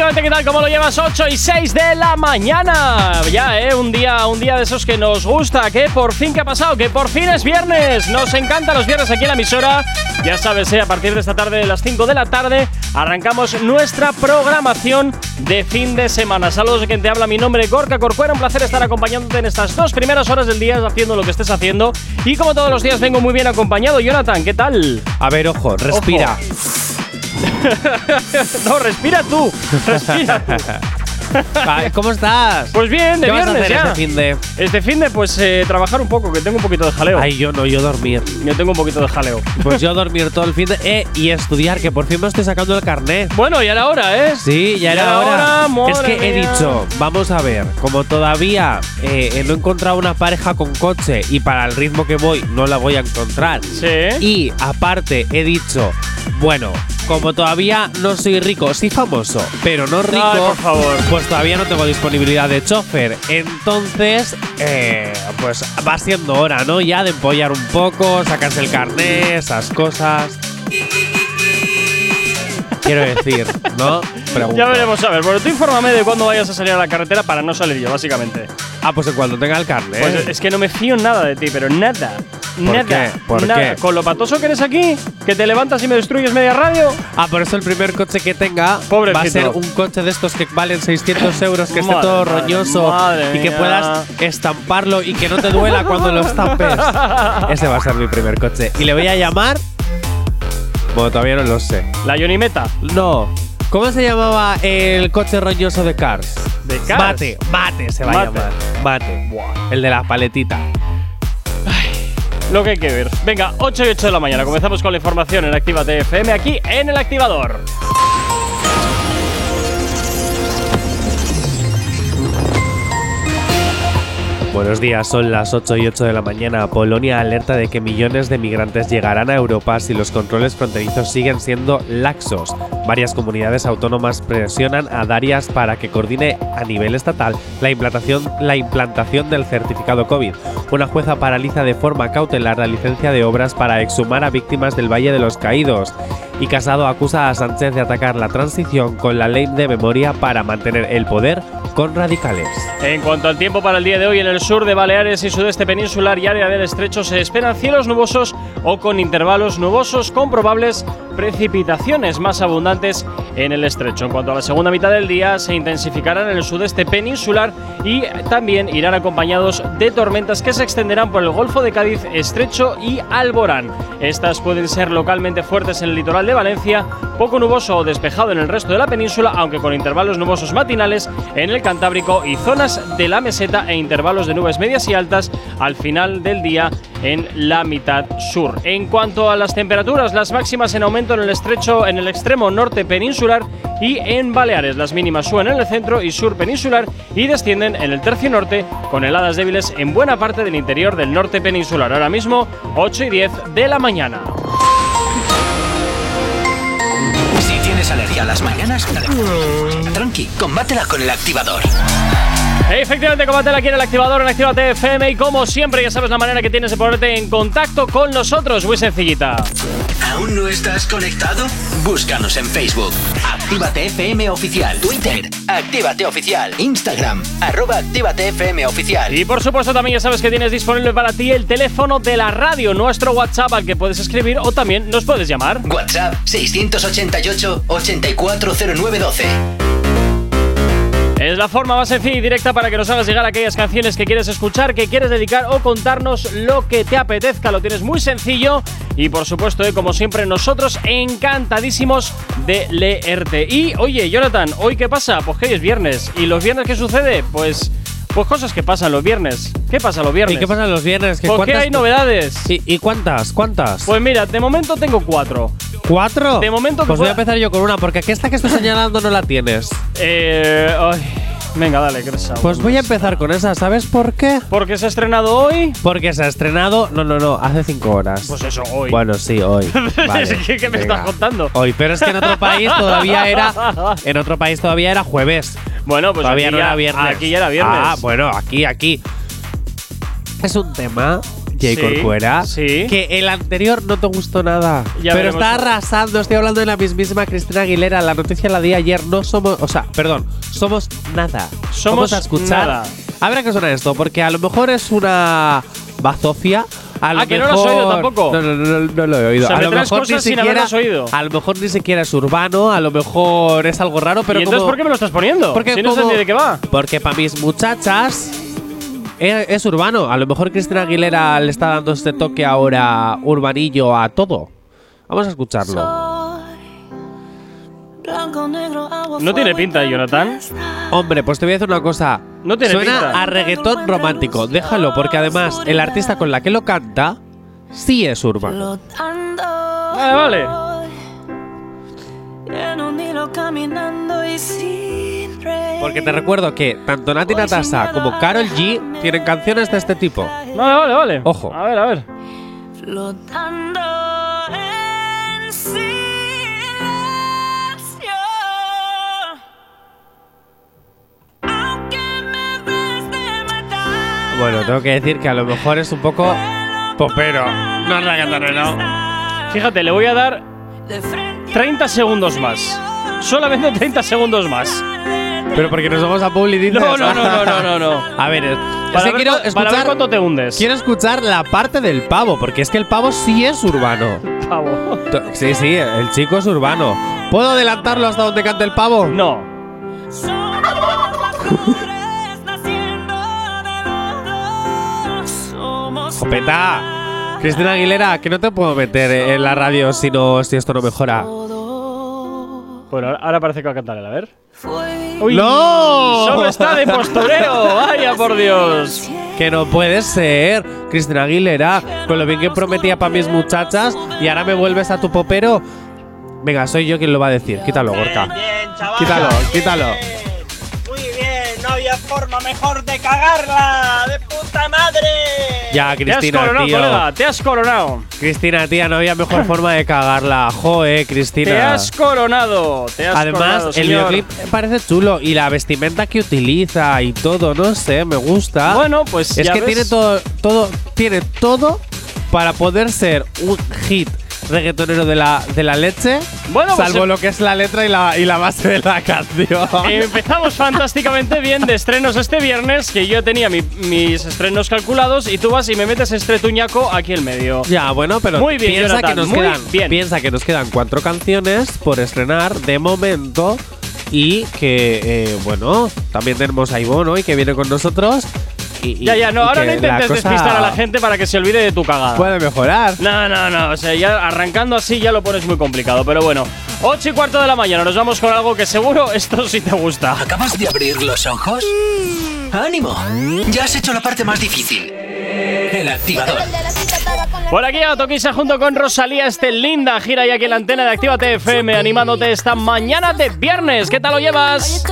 Efectivamente, ¿qué tal? ¿Cómo lo llevas? 8 y 6 de la mañana. Ya, ¿eh? Un día, un día de esos que nos gusta. Que por fin, ¿qué ha pasado? Que por fin es viernes. Nos encantan los viernes aquí en la emisora. Ya sabes, ¿eh? A partir de esta tarde, de las 5 de la tarde, arrancamos nuestra programación de fin de semana. Saludos de quien te habla. Mi nombre es Gorka Corcuera. Un placer estar acompañándote en estas dos primeras horas del día, haciendo lo que estés haciendo. Y como todos los días, vengo muy bien acompañado. Jonathan, ¿qué tal? A ver, ojo, respira. no, respira tú. Respira tú. ¿Cómo estás? Pues bien, de ¿Qué vas a viernes hacer ya. este fin de? Este fin de, pues, eh, trabajar un poco, que tengo un poquito de jaleo. Ay, yo no, yo dormir. Yo tengo un poquito de jaleo. Pues yo dormir todo el fin de. Eh, y estudiar, que por fin me estoy sacando el carnet. Bueno, ya era hora, ¿eh? Sí, ya era hora. madre es que he dicho, vamos a ver, como todavía eh, no he encontrado una pareja con coche y para el ritmo que voy no la voy a encontrar. Sí. Y aparte he dicho, bueno, como todavía no soy rico, sí famoso, pero no rico, Ay, por favor. pues todavía no tengo disponibilidad de chofer. Entonces, eh, pues va siendo hora, ¿no? Ya de empollar un poco, sacarse el carnet, esas cosas. Quiero decir, ¿no? Ya veremos a ver. Bueno, tú infórmame de cuándo vayas a salir a la carretera para no salir yo, básicamente. Ah, pues en cuanto tenga el carnet. Pues es que no me fío nada de ti, pero nada. Nada. qué? ¿Por nada. qué? Con lo patoso que eres aquí, que te levantas y me destruyes media radio. Ah, por eso el primer coche que tenga va a ser un coche de estos que valen 600 euros, que esté Madre, todo roñoso madre y que puedas estamparlo y que no te duela cuando lo estampes. Ese va a ser mi primer coche. Y le voy a llamar. Bueno, todavía no lo sé. La Yonimeta. No. ¿Cómo se llamaba el coche roñoso de Cars? ¿De Cars? Mate, mate se va Mate. a llamar. Mate. El de la paletita. Lo que hay que ver. Venga, 8 y 8 de la mañana. Comenzamos con la información en Activa TFM aquí en el activador. Buenos días, son las 8 y 8 de la mañana. Polonia alerta de que millones de migrantes llegarán a Europa si los controles fronterizos siguen siendo laxos. Varias comunidades autónomas presionan a Darias para que coordine a nivel estatal la implantación, la implantación del certificado COVID. Una jueza paraliza de forma cautelar la licencia de obras para exhumar a víctimas del Valle de los Caídos. Y Casado acusa a Sánchez de atacar la transición con la ley de memoria para mantener el poder con radicales. En cuanto al tiempo para el día de hoy, en el sur de Baleares y sudeste peninsular y área del estrecho se esperan cielos nubosos o con intervalos nubosos con probables precipitaciones más abundantes en el estrecho. En cuanto a la segunda mitad del día, se intensificarán en el sudeste peninsular y también irán acompañados de tormentas que se extenderán por el Golfo de Cádiz, Estrecho y Alborán. Estas pueden ser localmente fuertes en el litoral de Valencia, poco nuboso o despejado en el resto de la península, aunque con intervalos nubosos matinales en el Cantábrico y zonas de la meseta e intervalos de nubes medias y altas al final del día en la mitad sur. En cuanto a las temperaturas, las máximas en aumento en el estrecho en el extremo norte peninsular y en Baleares. Las mínimas suben en el centro y sur peninsular y descienden en el tercio norte con heladas débiles en buena parte del interior del norte peninsular. Ahora mismo 8 y 10 de la mañana. A las mañanas, tranqui, combátela con el activador. Efectivamente, combátela aquí en el activador en Actívate FM y como siempre ya sabes la manera que tienes de ponerte en contacto con nosotros, muy sencillita. ¿Aún no estás conectado? Búscanos en Facebook. Actívate FM Oficial. Twitter. Actívate Oficial. Instagram. Arroba Actívate FM Oficial. Y por supuesto también ya sabes que tienes disponible para ti el teléfono de la radio, nuestro WhatsApp al que puedes escribir o también nos puedes llamar. WhatsApp 688-840912. Es la forma más sencilla y directa para que nos hagas llegar aquellas canciones que quieres escuchar, que quieres dedicar o contarnos lo que te apetezca. Lo tienes muy sencillo y por supuesto, eh, como siempre, nosotros encantadísimos de leerte. Y oye, Jonathan, ¿hoy qué pasa? Pues que hoy es viernes. ¿Y los viernes qué sucede? Pues, pues cosas que pasan los viernes. ¿Qué pasa los viernes? ¿Y qué pasa los viernes? ¿Que ¿Por qué hay novedades? ¿Y, y cuántas? ¿Cuántas? Pues mira, de momento tengo cuatro. ¿Cuatro? de momento que Pues voy a empezar yo con una, porque aquí esta que estoy señalando no la tienes. Eh, ay, Venga, dale, Cresa. Pues voy a empezar con esa, ¿sabes por qué? Porque se ha estrenado hoy. Porque se ha estrenado, no, no, no, hace cinco horas. Pues eso, hoy. Bueno, sí, hoy. Vale, ¿Qué, qué me venga. estás contando? Hoy, pero es que en otro país todavía era, en otro país todavía era jueves. Bueno, pues todavía aquí, no ya, era viernes. aquí ya era viernes. Ah, bueno, aquí, aquí. Es un tema, Jay Sí, Corcuera, sí. que el anterior no te gustó nada. Ya pero está arrasando. Estoy hablando de la mismísima Cristina Aguilera. La noticia la di ayer. No somos, o sea, perdón, somos nada. Somos Vamos a escuchar. nada. A qué suena esto, porque a lo mejor es una bazofia. A lo Ah, que no lo has mejor- oído tampoco. No, no, no, no, lo he oído. O sea, a lo mejor ni siquiera, oído. A lo mejor ni siquiera es urbano, a lo mejor es algo raro, pero ¿Y entonces como- por qué me lo estás poniendo? porque si no sé de qué va. Porque para mis muchachas es, es urbano. A lo mejor Cristina Aguilera le está dando este toque ahora urbanillo a todo. Vamos a escucharlo. No tiene pinta, Jonathan. Hombre, pues te voy a decir una cosa. No tiene Suena pinta. a reggaetón romántico. Déjalo, porque además el artista con la que lo canta sí es urbano. Vale, vale. Porque te recuerdo que tanto Nati Natasa como Carol G tienen canciones de este tipo. Vale, vale, vale. Ojo. A ver, a ver. Flotando en silencio. Aunque me reste matar. Bueno, tengo que decir que a lo mejor es un poco popero. No es reggaetonero. Fíjate, le voy a dar De frente 30 segundos más. Solamente 30 segundos más. Pero porque nos vamos a Publi dices? No, no, no, no, no, no, no. A ver, es Para, que ver, quiero cu- para ver escuchar, cuánto te hundes. quiero escuchar la parte del pavo, porque es que el pavo sí es urbano. Pavo. To- Sí, sí, el chico es urbano. ¿Puedo adelantarlo hasta donde cante el pavo? No. somos flores naciendo de los dos. Somos Jopeta. Cristina Aguilera, que no te puedo meter en la radio si, no, si esto no mejora. Bueno, ahora- ahora parece que va a cantar él, a ver. Fue Uy, ¡No! Solo está de postureo. Vaya por Dios. Que no puede ser. Cristina Aguilera, con lo bien que prometía para mis muchachas y ahora me vuelves a tu popero. Venga, soy yo quien lo va a decir. Quítalo, Gorka. Bien, chaval. Quítalo, quítalo. Muy bien, no había forma mejor de cagarla. ¡De puta madre! Ya, Te has Cristina, coronado, tío. colega. Te has coronado. Cristina, tía, no había mejor forma de cagarla. Joe, Cristina. Te has coronado. Te has Además, coronado, el videoclip parece chulo y la vestimenta que utiliza y todo, no sé, me gusta. Bueno, pues es ya que ves. tiene todo, todo, tiene todo para poder ser un hit reggaetonero de la, de la leche. Bueno, pues salvo em- lo que es la letra y la, y la base de la canción. Empezamos fantásticamente bien de estrenos este viernes, que yo tenía mi- mis estrenos calculados y tú vas y me metes este tuñaco aquí en medio. Ya, bueno, pero Muy bien, piensa, Jonathan, que nos muy quedan, bien. piensa que nos quedan cuatro canciones por estrenar de momento y que, eh, bueno, también tenemos a Ivonne hoy que viene con nosotros. Y, Ya, ya, no, y ahora no intentes despistar a la gente para que se olvide de tu cagada. Puede mejorar. No, no, no, o sea, ya arrancando así ya lo pones muy complicado, pero bueno. 8 y cuarto de la mañana, nos vamos con algo que seguro esto sí te gusta. ¿Acabas de abrir los ojos? ¡Ánimo! Ya has hecho la parte más difícil. El activador. Por aquí a Toquisa junto con Rosalía, este linda gira y aquí en la antena de Actívate FM animándote esta mañana de viernes. ¿Qué tal lo llevas?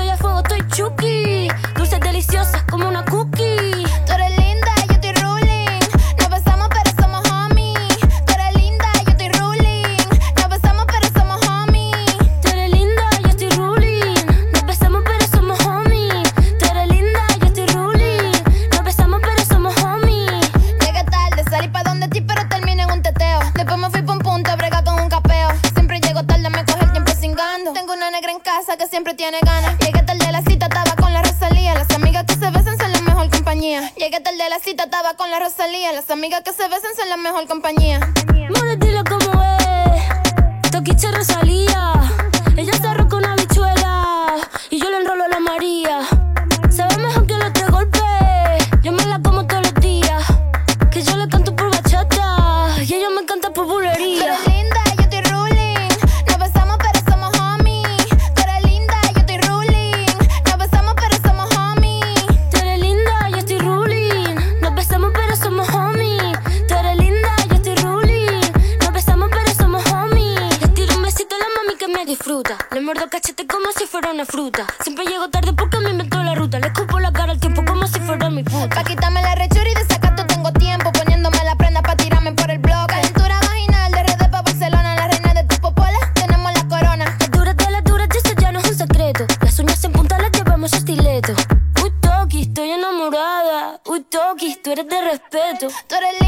Casa que siempre tiene ganas. Llegué tarde a la cita, estaba con la Rosalía. Las amigas que se besan son la mejor compañía. Llegué tarde a la cita, estaba con la Rosalía. Las amigas que se besan son la mejor compañía. More, dilo como es. Toquicha Rosalía. Ella se arroja una bichuela. Y yo le enrolo a la María. Que me disfruta. Le muerdo cachete fruta. Siempre llego tarde porque me invento la ruta. Le escupo la cara al tiempo como si fuera mi puta. Pa' quitarme la rechura y de sacato tengo tiempo. Poniéndome la prenda pa' tirarme por el blog. Calentura vaginal de RD pa' Barcelona. La reina de tu popola, tenemos la corona. Las duras de las duras, y eso ya no es un secreto. Las uñas en punta las llevamos estileto. Uy, Toki, estoy enamorada. Uy, Toki, tú eres de respeto. Tú eres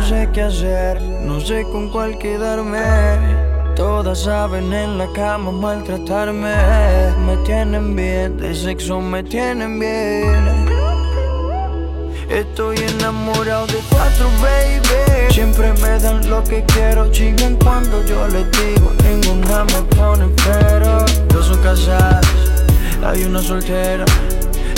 No sé qué hacer, no sé con cuál quedarme. Todas saben en la cama maltratarme. Me tienen bien, de sexo me tienen bien. Estoy enamorado de cuatro, baby. Siempre me dan lo que quiero, chingan cuando yo les digo. Ninguna me pone pero. Dos son casadas, hay una soltera.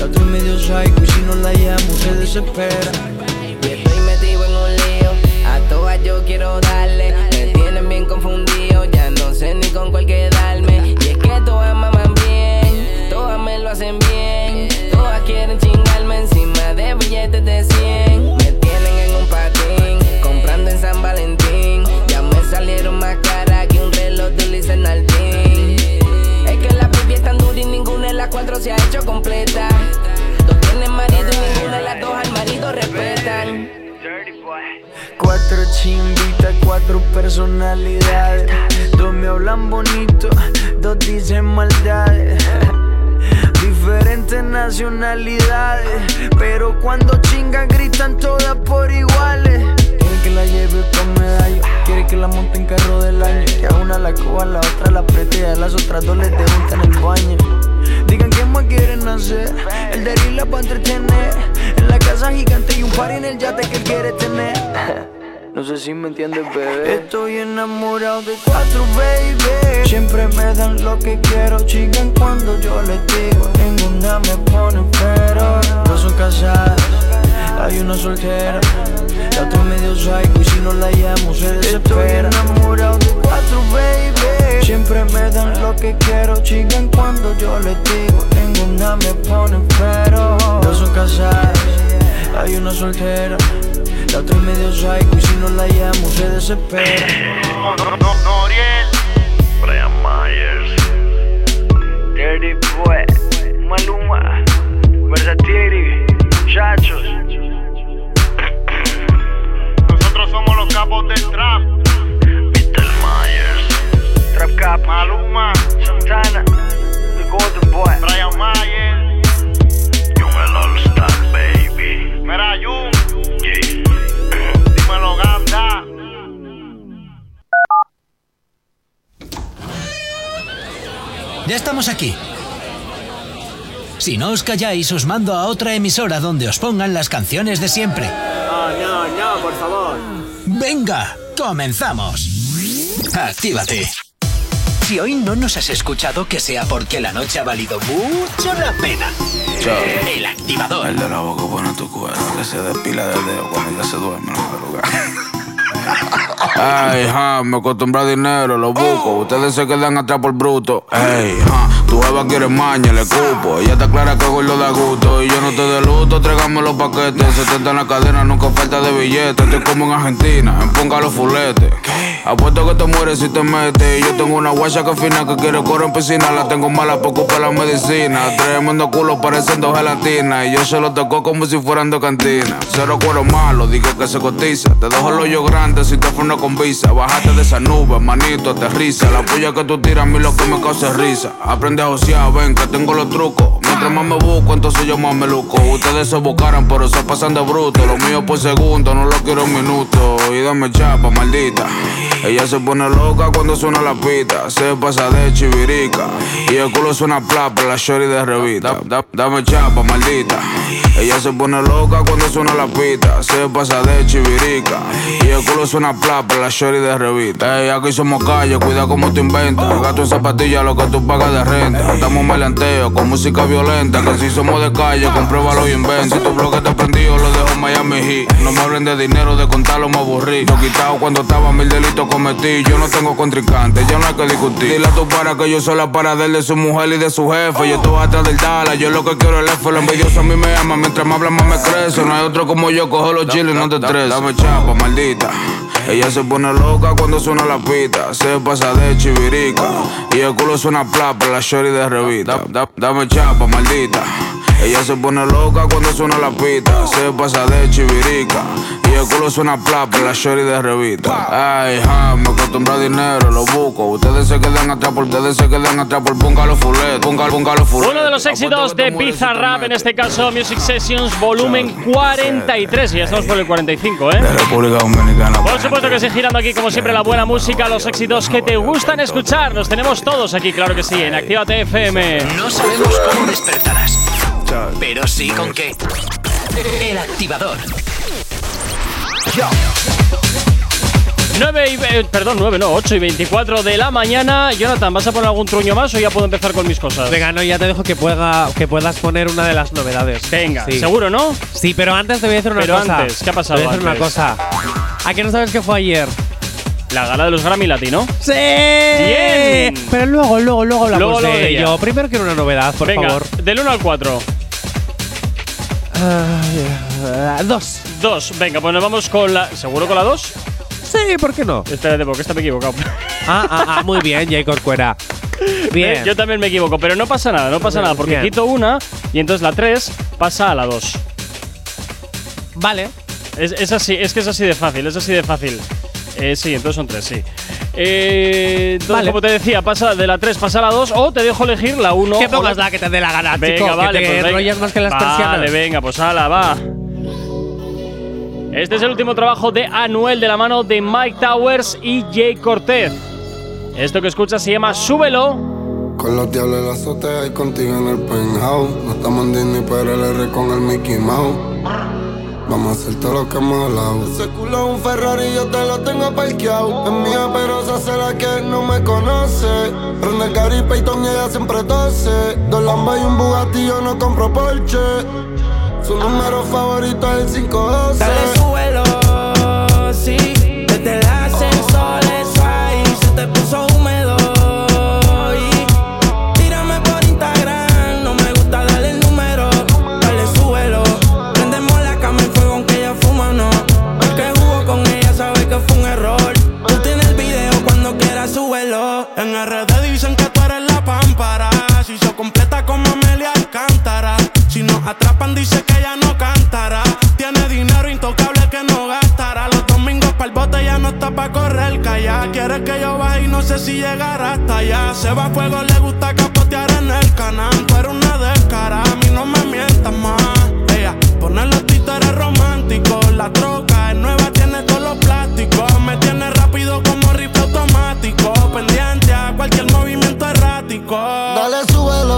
La medio psycho y si no la llamo se desespera. Y estoy metido en un lío, a todas yo quiero darle. Me tienen bien confundido, ya no sé ni con cuál quedarme. Y es que todas maman bien, todas me lo hacen bien. Todas quieren chingarme encima de billetes de 100. Se ha hecho completa. Dos tienen marido y ninguna las dos al marido respetan. Cuatro chimbitas, cuatro personalidades. Dos me hablan bonito, dos dicen maldades. Diferentes nacionalidades, pero cuando chingan gritan todas por iguales. Quiere que la lleve pa' medallo, quiere que la monte en carro del año. Que a una la coja, a la otra la apriete y a las otras dos les debuta en el baño. Digan qué más quieren hacer, el de la pa' entretener. En la casa gigante y un par en el yate que él quiere tener. No sé si me entiendes, bebé. Estoy enamorado de cuatro, baby. Siempre me dan lo que quiero, chingan cuando yo les digo. Ninguna me pone pero. Dos son casadas, Hay una soltera, la otra medio psycho y si no la llamo se desespera. Estoy enamorado de cuatro, baby. Siempre me dan lo que quiero, chigan cuando yo les digo. Ninguna me pone pero. Dos son casadas, hay una soltera. La otra es medio psycho y si no la llamo se desespera. Brian Myers. Dirty Boy, Maluma, Versatiri, Chachos. Nosotros somos los capos del trap. Cap, Maluma, Santana, The Golden Boy. Brian Mayer, Young el All Star, baby. Mira Jun, Yeah. dímelo Ganda. Ya estamos aquí. Si no os calláis, os mando a otra emisora donde os pongan las canciones de siempre. No, no, no, por favor. Venga, comenzamos. Actívate. Si hoy no nos has escuchado, que sea porque la noche ha valido mucho la pena. El activador. El de la boca pone tu cuero, que se despila del dedo cuando ya se duerme en la Ay, ja, me acostumbro a dinero, lo busco. Ustedes se quedan atrás por bruto. Ey, ja, tu jeva quiere maña, le cupo. Ella está clara que gordo da gusto. Y yo no te de luto, tráigame los paquetes. 70 en la cadena, nunca falta de billetes. Estoy como en Argentina, en ponga los fuletes. Apuesto que te mueres si te metes. Y yo tengo una guacha que fina que quiere correr en piscina. La tengo mala por culpa la medicina. Tremendo culo pareciendo gelatina. Y yo se lo tocó como si fueran de cantina. Cero cuero malo, digo que se cotiza. Te dejo el hoyo grande si te con visa. Bájate de esa nube, manito, aterriza. La puya que tú tiras a mí lo que me causa risa. Aprende a josear, ven que tengo los trucos. Mientras más me busco, entonces yo más me luco. Ustedes se buscaran, pero se pasan de bruto. Lo mío por segundo, no lo quiero en minuto. Y dame chapa, maldita. Ella se pone loca cuando suena la pita. Se pasa de chivirica. Y el culo suena plapa, la shorty de revista. Da- dame chapa, maldita. Ella se pone loca cuando suena la pita. Se pasa de chivirica. Y el culo suena plapa, la shorty de revista. Ey, aquí somos calle, cuida cómo te inventas. Gasto en zapatillas lo que tú pagas de renta. Estamos malanteo con música violenta. Que si somos de calle, compruébalo y inventa. Si tu bloque está prendido, lo dejo en Miami Heat. No me hablen de dinero, de contarlo me aburrí. Lo quitado cuando estaba mil delitos cometí. Yo no tengo contrincante, ya no hay que discutir. Dile a tu para que yo soy la para de su mujer y de su jefe. Yo estoy atrás del Dala, yo lo que quiero es el F. Lo envidioso a mí me ama, mientras más hablan más me crece. No hay otro como yo, cojo los chiles y no te estreses. Dame chapa, maldita. Ella se pone loca cuando suena la pita. Se pasa de chivirica. Y el culo suena plapa, la shorty de revista. Da- da- dame chapa, maldita. Ella se pone loca cuando suena la pita. Se pasa de chivirica. Y el culo suena plapa, la shorty de revista. Ay, ja, me acostumbro a dinero, lo busco. Ustedes se quedan atrás por, ustedes se quedan atrás por póngalo fulet. Póngalo, póngalo fulet. Uno de los éxitos de Bizarrap, en este caso Music Sessions volumen 43. Y ya estamos por el 45, ¿eh? De República Dominicana. Por supuesto que sí, girando aquí como siempre la buena música, los éxitos que te gustan escuchar. Los tenemos todos aquí, claro que sí, en Actívate FM. No sabemos cómo despertarás, pero sí con qué. El activador. 9 y, eh, perdón, 9, no, 8 y 24 de la mañana. Jonathan, ¿vas a poner algún truño más o ya puedo empezar con mis cosas? Venga, no, ya te dejo que, pueda, que puedas poner una de las novedades. Venga, Sí. seguro, ¿no? Sí, pero antes te voy a decir una Pero cosa. antes, ¿qué ha pasado Te voy a decir una cosa. ¿A qué no sabes qué fue ayer? La gala de los Grammy Latino. ¡Sí! Bien. Pero luego, luego, luego hablamos Luego, luego de de ella. ello. Primero quiero una novedad, por Venga, favor. del 1 al 4. Ah, dos. Dos. Venga, pues nos vamos con la. ¿Seguro con la 2? Sí, ¿por qué no? Espérate, porque esta me he equivocado. Ah, ah, ah, muy bien, Jacob Cuera. Bien. Yo también me equivoco, pero no pasa nada, no pasa Bien, nada, porque bien. quito una y entonces la 3 pasa a la 2. Vale. Es, es así, es que es así de fácil, es así de fácil. Eh, sí, entonces son 3, sí. Eh, entonces, Vale. como te decía, pasa de la 3 pasa a la 2 o te dejo elegir la 1 Que o pongas la que te dé la gana, Venga, chico. vale, que te pues venga. más que las Vale, persianas. venga, pues ala, va. Este es el último trabajo de Anuel de la mano de Mike Towers y Jay Cortez. Esto que escuchas se llama Súbelo. Con los diablos en la azotea y contigo en el penthouse. No estamos en Disney, pero el R con el Mickey Mouse. Vamos a hacer todo lo que hemos hablado. Ese culo es un Ferrari, yo te lo tengo parqueado. Es mía, pero esa será que no me conoce. Prende Gary Payton y ella siempre tose. Dos Lambas y un Bugatti, yo no compro Porsche. Su número favorito es el 512. Dale, súbelo, sí. Desde el ascensor, atrapan, dice que ella no cantará. Tiene dinero intocable que no gastará. Los domingos para el bote ya no está pa' correr calla. Quiere que yo baje y no sé si llegará hasta allá. Se va fuego, le gusta capotear en el canal. Tú eres una descara, a mí no me mientas más. Ella pone los títeres románticos. La troca es nueva, tiene todos los plásticos. Me tiene rápido como rifle automático. Pendiente a cualquier movimiento errático. Dale, súbelo,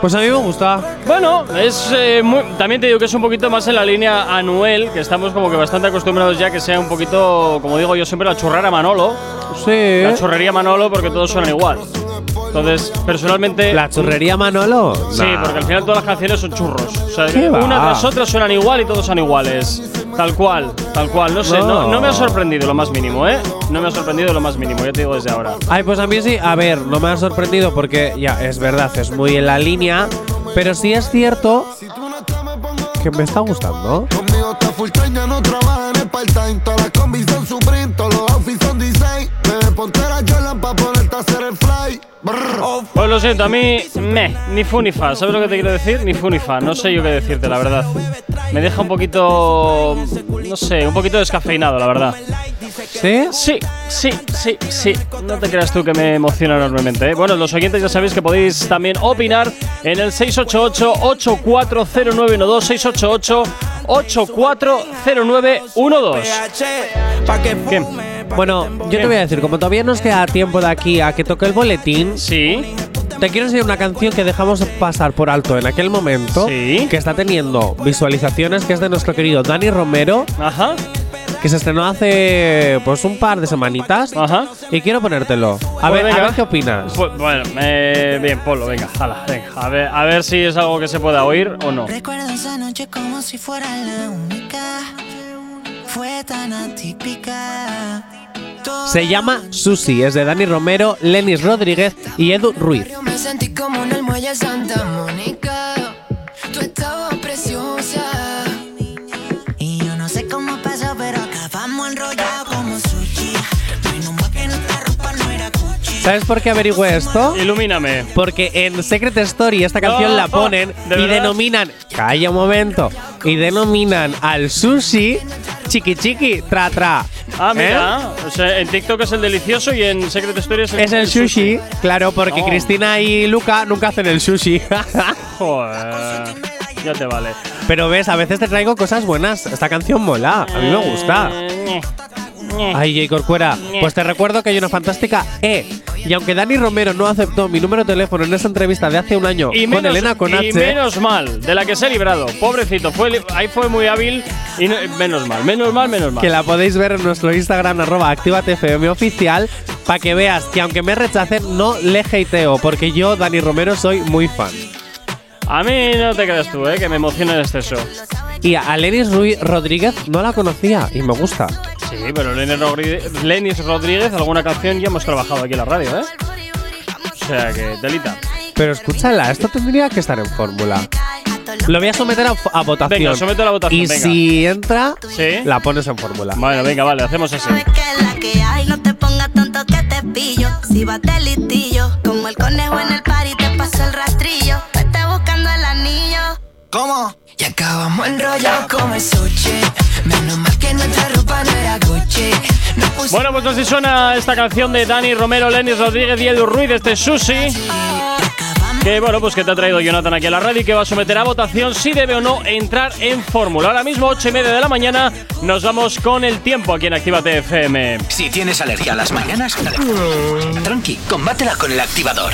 Pues a mí me gusta. Bueno, es eh, muy- también te digo que es un poquito más en la línea Anuel, que estamos como que bastante acostumbrados ya que sea un poquito, como digo yo siempre, la churrera Manolo. Sí. La churrería Manolo porque todos suenan igual. Entonces, personalmente. ¿La churrería Manolo? Sí, Nah. porque al final todas las canciones son churros. O sea, ¿Qué va? una tras otra suenan igual y todos son iguales. Tal cual, tal cual. No sé, no. No. no me ha sorprendido lo más mínimo, ¿eh? No me ha sorprendido lo más mínimo, ya te digo desde ahora. Ay, pues a mí sí. A ver, no me ha sorprendido porque ya es verdad, es muy en la línea. Pero sí es cierto que me está gustando. Conmigo está full time, ya no trabaja en el part-time. Todas las combis son todos los outfits son design. Ponte la Pues lo siento, a mí, me, ni fu ni fa. ¿Sabes lo que te quiero decir? Ni fu ni fa. No sé yo qué decirte, la verdad. Me deja un poquito, no sé, un poquito descafeinado, la verdad. ¿Sí? Sí, sí, sí, sí. No te creas tú que me emociona enormemente. ¿eh? Bueno, los oyentes ya sabéis que podéis también opinar en el 688-840912, 688-840912. ¿Qué? Bueno, yo te voy a decir, como todavía nos queda tiempo de aquí a que toque el boletín, sí. Te quiero enseñar una canción que dejamos pasar por alto en aquel momento, Sí. que está teniendo visualizaciones, que es de nuestro querido Dani Romero, Ajá. que se estrenó hace pues un par de semanitas. Ajá. Y quiero ponértelo. A Pues ver, a venga. ver qué opinas. Pues, bueno, eh, bien, Polo, venga, jala, venga. A ver, a ver si es algo que se pueda oír o no. Recuerdo esa noche como si fuera la única. Fue tan atípica. Se llama Susi, es de Dani Romero, Lenis Rodríguez y Edu Ruiz. Yo me sentí como en el muelle Santa Mónica. Tú estabas preciosa. Y yo no sé cómo pasó, pero acabamos enrollados como sushi. Menos mal que nuestra ropa no era Gucci. ¿Sabes por qué averigüé esto? Ilumíname. Porque en Secret Story esta canción la ponen ¿de y verdad? denominan, calla un momento, y denominan al sushi chiqui chiqui tra tra. Ah, ¿Eh? mira. O sea, en TikTok es el delicioso y en Secret Story es el, Es el sushi, claro, porque No. Cristina y Luca nunca hacen el sushi. Joder. Ya te vale. Pero ves, a veces te traigo cosas buenas. Esta canción mola, a mí me gusta. Ay, J. Corcuera, pues te recuerdo que hay una fantástica E. Y aunque Dani Romero no aceptó mi número de teléfono en esa entrevista de hace un año Y con menos, Elena con y menos mal, de la que se ha librado. Pobrecito, fue, ahí fue muy hábil y no- menos mal, menos mal, menos mal. que la podéis ver en nuestro Instagram, arroba activatfm oficial, para que veas que aunque me rechacen, no le hateo, porque yo, Dani Romero, soy muy fan. A mí no te creas tú, eh, que me emociona en exceso. Y a Lenis Ruiz Rodríguez no la conocía y me gusta. Sí, pero Lenis Rodríguez, Lenis Rodríguez, alguna canción ya hemos trabajado aquí en la radio, ¿eh? O sea que, delita. Pero escúchala, esto tendría que estar en fórmula. Lo voy a someter a, a votación. Venga, somete a la votación, Y venga. si entra, Sí. la pones en fórmula. Bueno, venga, vale, hacemos así. que la que hay. No te pongas tonto que te pillo. Si vas de listillo, como el conejo en el party, te paso el rastrillo. Vete buscando el anillo. ¿Cómo? Y acabamos enrollados como el sushi. Menos mal que nuestra ropa no era Gucci. No Bueno, pues así suena esta canción de Dani Romero, Lenis Rodríguez y Edu Ruiz, este Sushi. Que bueno, pues que te ha traído Jonathan aquí a la radio y que va a someter a votación si debe o no entrar en fórmula. Ahora mismo, 8 y media de la mañana, nos vamos con el tiempo aquí en Actívate FM. Si tienes alergia a las mañanas, tranqui, combátela con el activador.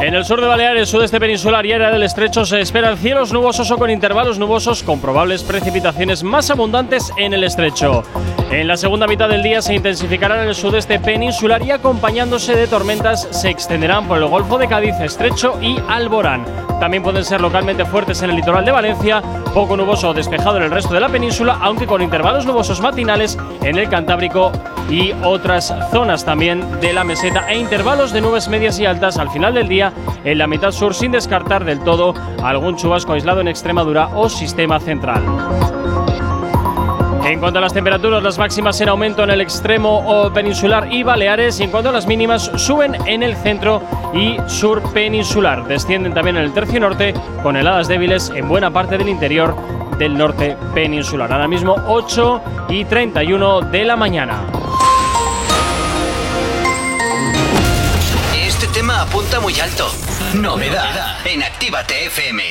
En el sur de Baleares, sudeste peninsular y área del estrecho se esperan cielos nubosos o con intervalos nubosos con probables precipitaciones más abundantes en el estrecho. En la segunda mitad del día se intensificarán en el sudeste peninsular y acompañándose de tormentas se extenderán por el Golfo de Cádiz, Estrecho y Alborán. También pueden ser localmente fuertes en el litoral de Valencia, poco nuboso o despejado en el resto de la península, aunque con intervalos nubosos matinales en el Cantábrico y otras zonas también de la meseta e intervalos de nubes medias y altas al final del día en la mitad sur sin descartar del todo algún chubasco aislado en Extremadura o sistema central. En cuanto a las temperaturas, las máximas en aumento en el extremo peninsular y Baleares, y en cuanto a las mínimas, suben en el centro y sur peninsular. Descienden también en el tercio norte, con heladas débiles en buena parte del interior del norte peninsular. Ahora mismo 8 y 31 de la mañana. Este tema apunta muy alto. Novedad en Actívate FM.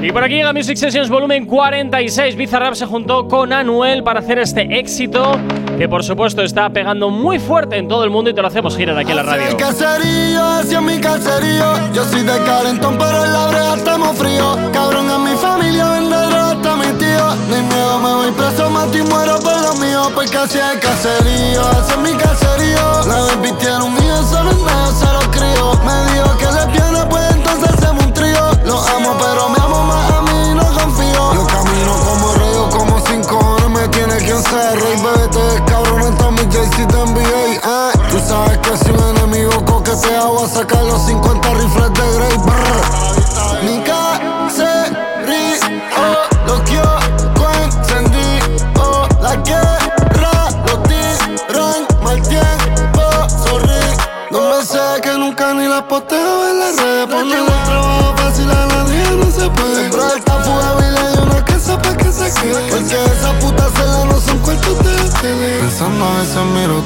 Y por aquí llega Music Sessions volumen 46. Bizarrap se juntó con Anuel para hacer este éxito que por supuesto está pegando muy fuerte en todo el mundo y te lo hacemos girar aquí en la radio. El caserío, hacia mi caserío. Yo soy de Calentón, pero en la brea estamos fríos. Cabrón, a mi familia vende droga hasta mi tío. Ni miedo, me voy preso, mato y muero por lo mío. Porque hacia el caserío, hacia mi caserío. La un mío, solo en nada se lo crío. Me dijo que le pierde, pues entonces hacemos un trío. Lo amo, pero me amo más a mí, no confío. Yo camino como rey, como cinco horas me tiene quien ser rey, bebé, te descabroneta mi JC te NBA, eh. Tú sabes que si un enemigo coquetea voy a sacar los 50 rifles de Grey, brr.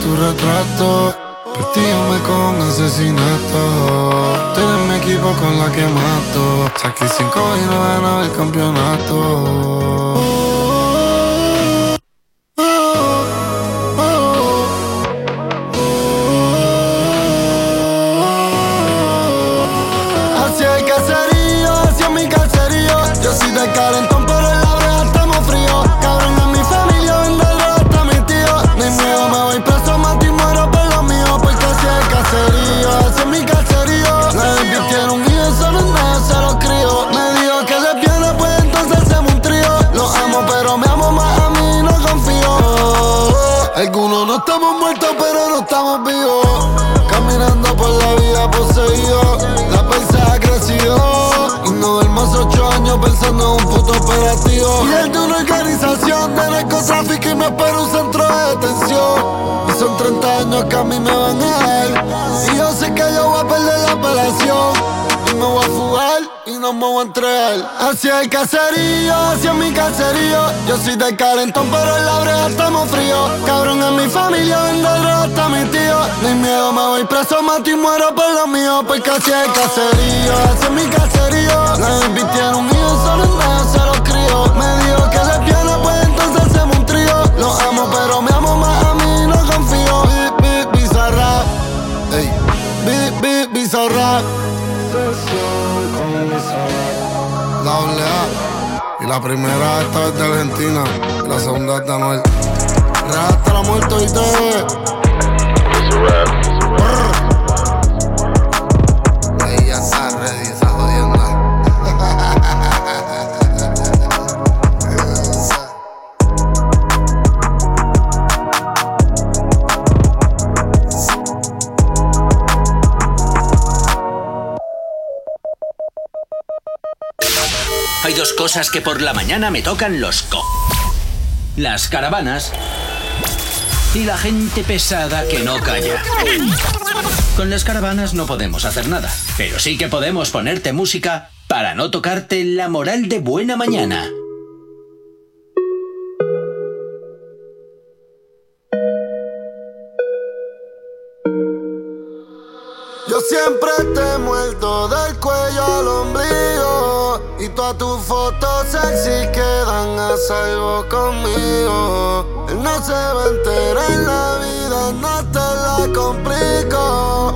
Tu retrato. Vestíame con asesinato. Tú mi equipo con la que mato. Saqué cinco y no ganaba el campeonato. Y. Hacia el caserío, hacia mi caserío. Yo soy de calentón, pero en la brea estamos fríos. Cabrón, en mi familia vende droga hasta mi tío. Ni miedo, me voy preso, mato y muero por lo mío. Porque hacia el caserío, hacia mi caserío. La un hijo, solo en se lo crío. Me dijo que le piano, pues entonces hacemos un trío. Lo amo, pero me la primera esta es de Argentina. La segunda es de Anuel. La muerte y te cosas que por la mañana me tocan los co... Las caravanas y la gente pesada que no calla. Con las caravanas no podemos hacer nada, pero sí que podemos ponerte música para no tocarte la moral de buena mañana. Yo siempre te muerto del cuello al ombligo. Y todas tus fotos sexy quedan a salvo conmigo. Él no se va a enterar en la vida, no te la complico.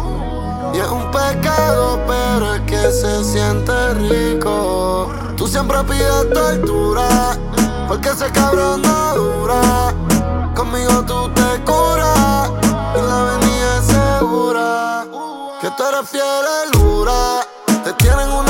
Y es un pecado, pero es que se siente rico. Tú siempre pides tortura, porque ese cabrón no dura. Conmigo tú te curas, y la avenida segura. Que tú eres fiel, dura. Te tienen una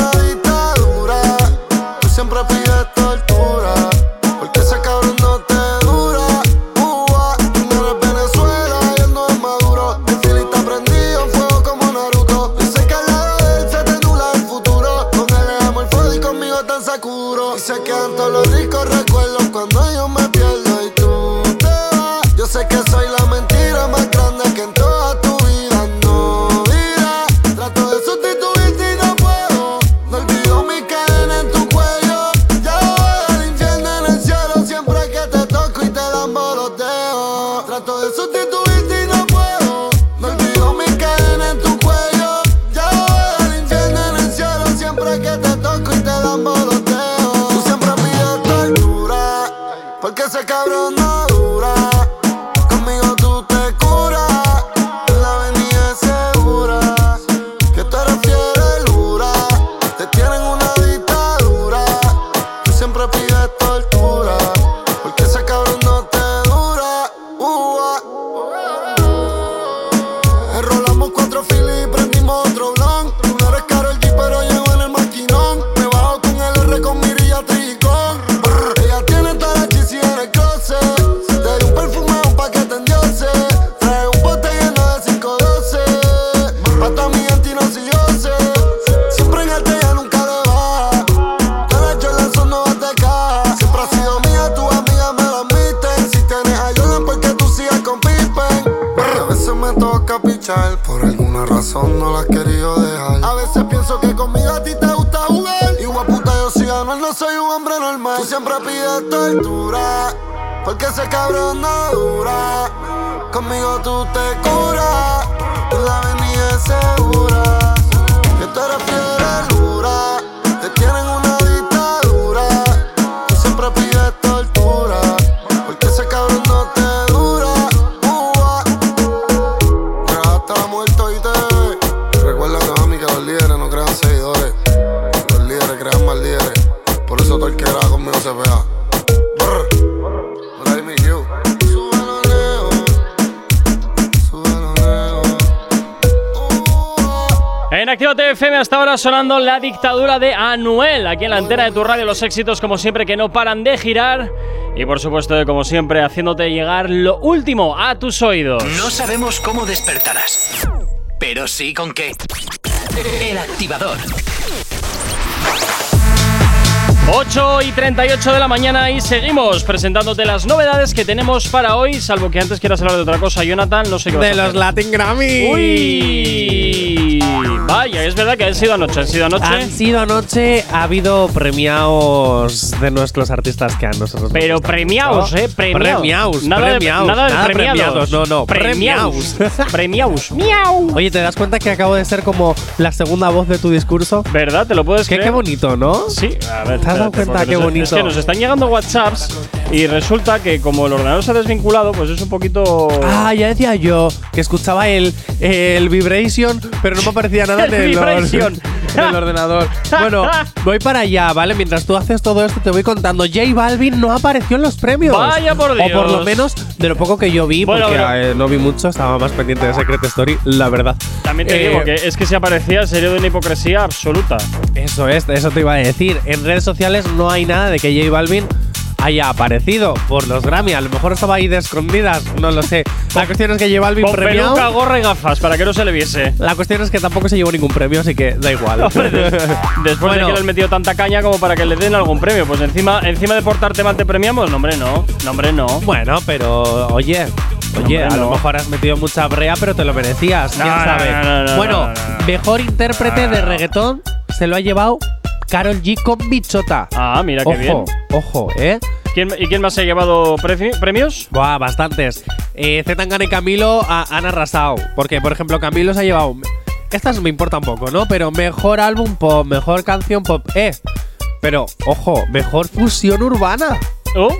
En Actívate FM hasta ahora sonando la dictadura de Anuel. Aquí en la antena de tu radio, los éxitos, como siempre, que no paran de girar. Y por supuesto, como siempre, haciéndote llegar lo último a tus oídos. No sabemos cómo despertarás, pero sí con qué. El activador. 8 y 38 de la mañana y seguimos presentándote las novedades que tenemos para hoy, salvo que antes quieras hablar de otra cosa, Jonathan, no sé qué vas De a los hacer. Latin Grammy. Uy, vaya, es verdad que han sido anoche, han sido anoche. Han sido anoche, ha habido premiados de nuestros artistas que a nosotros nos Pero premiados, eh, premiados. Premiados, Nada de- premiados, nada de premiados. No, no, Premiados. premiados. Premiados. Miau. Oye, ¿te das cuenta que acabo de ser como la segunda voz de tu discurso? ¿Verdad? ¿Te lo puedes Qué, creer? qué bonito, ¿no? Sí, a ver. ¿Te has dado cuenta qué nos- bonito? Es que nos están llegando WhatsApps y resulta que como el ordenador se ha desvinculado, pues es un poquito. Ah, ya decía yo que escuchaba el, el vibration, pero no me aparecía nada or- vibration. del ordenador. Bueno, voy para allá, ¿vale? Mientras tú haces todo esto, te voy contando. J Balvin no apareció en los premios. Vaya por O por lo Dios. menos de lo poco que yo vi, Bueno, porque eh, no vi mucho, estaba más pendiente de Secret Story, la verdad. También te Eh, digo que es que si aparecía sería de una hipocresía absoluta. Eso es, eso te iba a decir. En redes sociales no hay nada de que J Balvin haya aparecido por los Grammy. A lo mejor estaba ahí de escondidas, no lo sé. La cuestión es que J Balvin Con premiado. peluca, gorra y gafas para que no se le viese. La cuestión es que tampoco se llevó ningún premio, así que da igual. Hombre, Después Bueno. de que le han metido tanta caña como para que le den algún premio. Pues encima, encima de portarte mal te premiamos. No, hombre, no. No, hombre, no. Bueno, pero oye, oye, a lo mejor has metido mucha brea, pero te lo merecías. ¿Quién No, no, sabe? no, no, no, bueno, no, no, no. mejor intérprete de reggaetón se lo ha llevado Carol G con Bichota. Ah, mira qué ojo, bien. Ojo, ¿eh? ¿Quién- ¿Y quién más se ha llevado premios? Buah, bastantes. Eh, Zetangana y Camilo a- han arrasado. Porque, por ejemplo, Camilo se ha llevado estas me importan poco, ¿no? Pero mejor álbum pop, mejor canción pop. Eh, pero ojo, mejor fusión urbana. ¿Oh?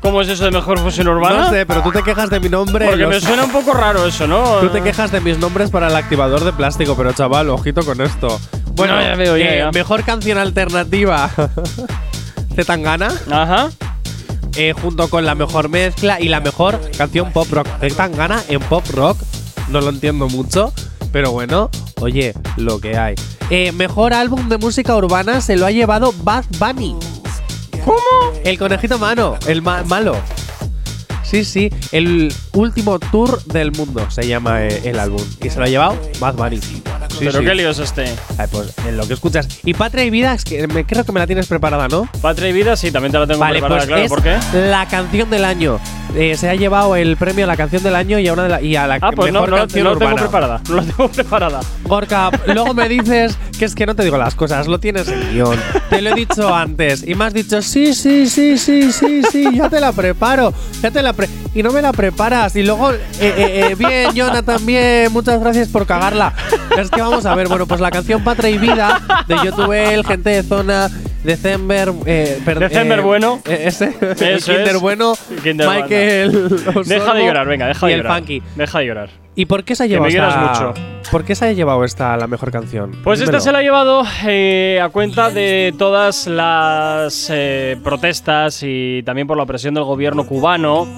¿Cómo es eso de mejor fusión urbana? No sé, pero tú te quejas de mi nombre. Porque me suena un poco raro eso, ¿no? Tú te quejas de mis nombres para el activador de plástico, pero chaval, ojito con esto. Bueno, No, ya veo, ya, eh, ya. mejor canción alternativa. Zetangana. Ajá. Eh, junto con la mejor mezcla y la mejor canción pop rock. Zetangana en pop rock. No lo entiendo mucho, pero bueno, oye, lo que hay. Eh, mejor álbum de música urbana se lo ha llevado Bad Bunny. ¿Cómo? El conejito mano, el ma- malo. Sí, sí, el último tour del mundo se llama eh, el álbum. Y se lo ha llevado Bad Bunny. Sí, ¿Pero sí. qué lío es este? Ay, pues en lo que escuchas. Y Patria y Vida, es que me, creo que me la tienes preparada, ¿no? Patria y Vida, sí, también te la tengo Vale, preparada, pues claro. es ¿Por qué? la canción del año. Eh, se ha llevado el premio a la canción del año y a, una de la, y a la Ah, pues no, mejor no, canción no la tengo preparada. No la tengo preparada. Gorka, luego me dices que es que no te digo las cosas, lo tienes en guion. Te lo he dicho antes y me has dicho, sí, sí, sí, sí, sí, sí, ya te la preparo, ya te la pre y no me la preparas. Y luego, eh, eh, eh, bien, Jonathan, bien, muchas gracias por cagarla. Es que vamos a ver, bueno, pues la canción Patria y Vida de YouTube, gente de zona, December, eh, December eh, bueno. ese, el Eso Kinder es. bueno, Kinder Michael. Deja de llorar, venga, deja y de el llorar. Funky. Deja de llorar. ¿Y por qué se ha Que llevado me esta, mucho. ¿Por qué se ha llevado esta la mejor canción? Pues esta se la ha llevado eh, a cuenta de todas las eh, protestas y también por la presión del gobierno cubano.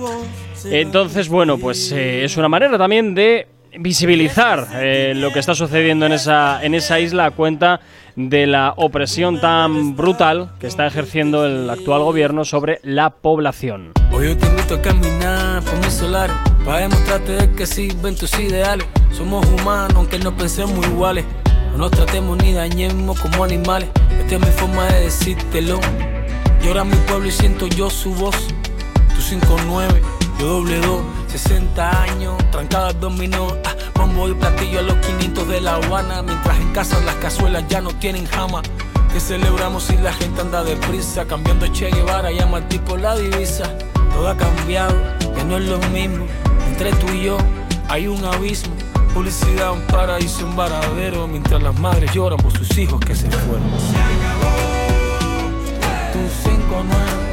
Entonces, bueno, pues eh, es una manera también de visibilizar eh, lo que está sucediendo en esa, en esa isla a cuenta de la opresión tan brutal que está ejerciendo el actual gobierno sobre la población. Hoy yo te invito a caminar por mis solares Para demostrarte de que sirven tus ideales. Somos humanos aunque no pensemos iguales. No nos tratemos ni dañemos como animales. Esta es mi forma de decírtelo. Llora mi pueblo y siento yo su voz. Tú 5-9, yo doble 2 60 años, trancadas dominó ah, Bombo y platillo a los 500 de La Habana Mientras en casa las cazuelas ya no tienen jama. Que celebramos si la gente anda deprisa Cambiando Che Guevara, llama al tipo la divisa. Todo ha cambiado, que no es lo mismo. Entre tú y yo hay un abismo. Publicidad, un paraíso, un varadero Mientras las madres lloran por sus hijos que se fueron. Se acabó Tu 5 9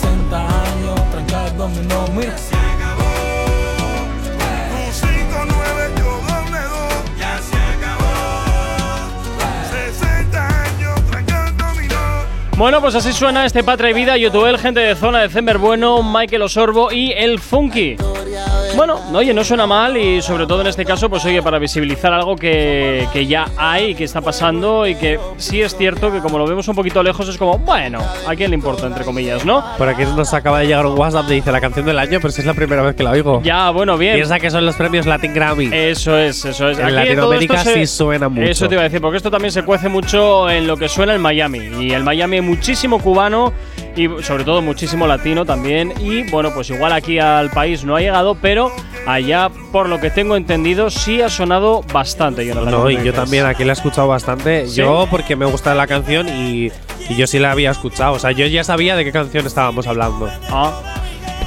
60 años, trancadas dominó, mira Se acabó Un 5-9 yo doble dos, ya se acabó. 60 años trancando mi no. Bueno, pues así suena este Patria y Vida, YouTube, gente de zona de Zember Bueno, Michael Osorbo y el Funky. Bueno, oye, no suena mal y sobre todo en este caso, pues oye, para visibilizar algo que, que ya hay, que está pasando y que sí es cierto que como lo vemos un poquito lejos es como, bueno, ¿a quién le importa, entre comillas, no? Por aquí nos acaba de llegar un WhatsApp de dice la canción del año, pero si es la primera vez que la oigo. Ya, bueno, bien. Piensa que son los premios Latin Grammy. Eso es, eso es. En Aquí Latinoamérica se- sí suena mucho. Eso te iba a decir, porque esto también se cuece mucho en lo que suena en Miami. Y en Miami hay muchísimo cubano y sobre todo muchísimo latino también. Y bueno, pues igual aquí al país no ha llegado, pero allá, por lo que tengo entendido, sí ha sonado bastante. Jonathan, No, ¿cómo y yo también aquí la he escuchado bastante. ¿Sí? Yo porque me gusta la canción y, y yo sí la había escuchado. O sea, yo ya sabía de qué canción estábamos hablando. Ah.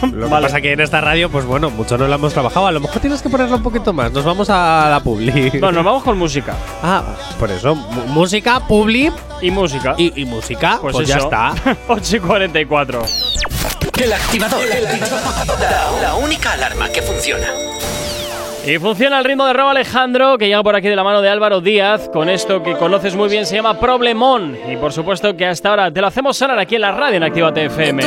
Lo que Vale. pasa que en esta radio, pues bueno, mucho no la hemos trabajado. A lo mejor tienes que ponerla un poquito más. Nos vamos a la publi. No, nos vamos con música. Ah, por eso. música, publi. Y música. Y, y música, pues, ya eso. está. 8 y 44. El activador. La, la única alarma que funciona. Y funciona el ritmo de Rob Alejandro, que llega por aquí de la mano de Álvaro Díaz, con esto que conoces muy bien, se llama Problemón. Y por supuesto que hasta ahora te lo hacemos sonar aquí en la radio en Activa FM.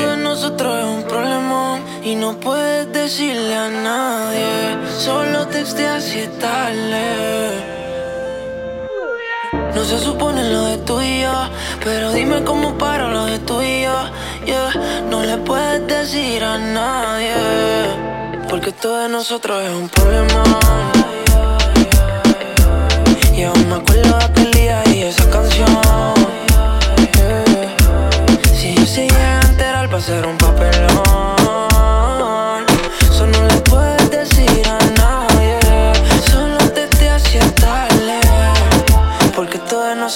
Y no puedes decirle a nadie. Solo texteas y tarde. No se supone lo de tú y yo, pero dime cómo paro lo de tú y yo. No le puedes decir a nadie, porque esto de nosotros es un problema. Y aún me acuerdo de aquel día y esa canción. Si yo se llega a enterar va a ser un papelón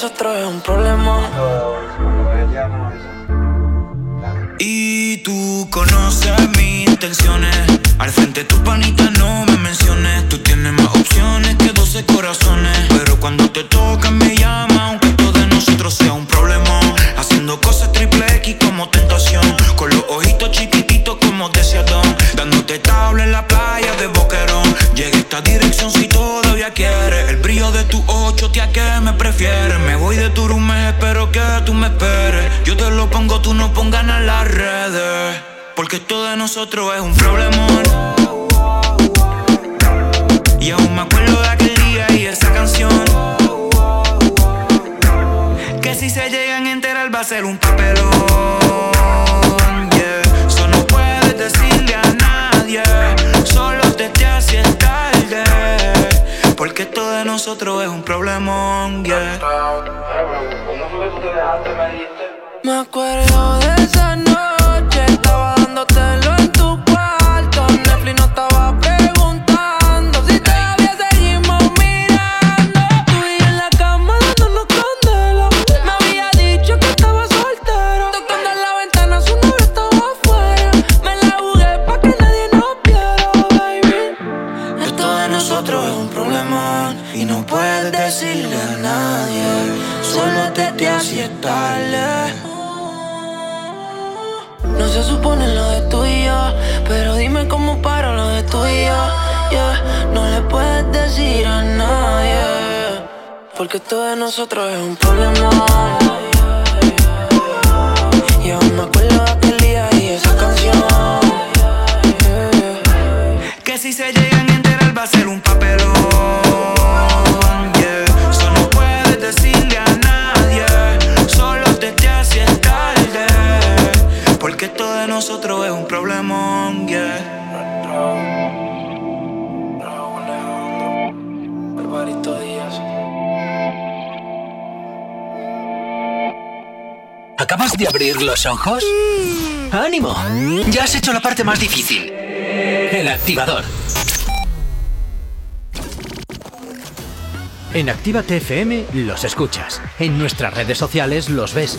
de un problema Y tú conoces mis intenciones. Al frente tu panita no me menciones. Tú tienes más opciones que 12 corazones. Pero cuando te tocan me llama, aunque todo de nosotros sea un problema. Haciendo cosas triple Dándote tabla en la playa de Boquerón. Llega esta dirección si todavía quieres. El brillo de tu ocho, tía, que me prefieres. Me voy de tu espero que tú me esperes. Yo te lo pongo, tú no pongas en las redes. Porque esto de nosotros es un problemón. Y aún me acuerdo de aquel día y esa canción. Que si se llegan a enterar va a ser un papelón. Nosotros es un problemón. Yeah. Me acuerdo de esa noche, pero dime cómo paro lo de tú y. Yeah, no le puedes decir a nadie, porque esto de nosotros es un problema. Y aún me acuerdo de aquel día y esa canción. Que si se llegan a enterar va a ser un papelón. Nosotros es un problemón. Yeah. ¿Acabas de abrir los ojos? ¡Ánimo! Ya has hecho la parte más difícil. El activador. En Actívate FM los escuchas. En nuestras redes sociales los ves.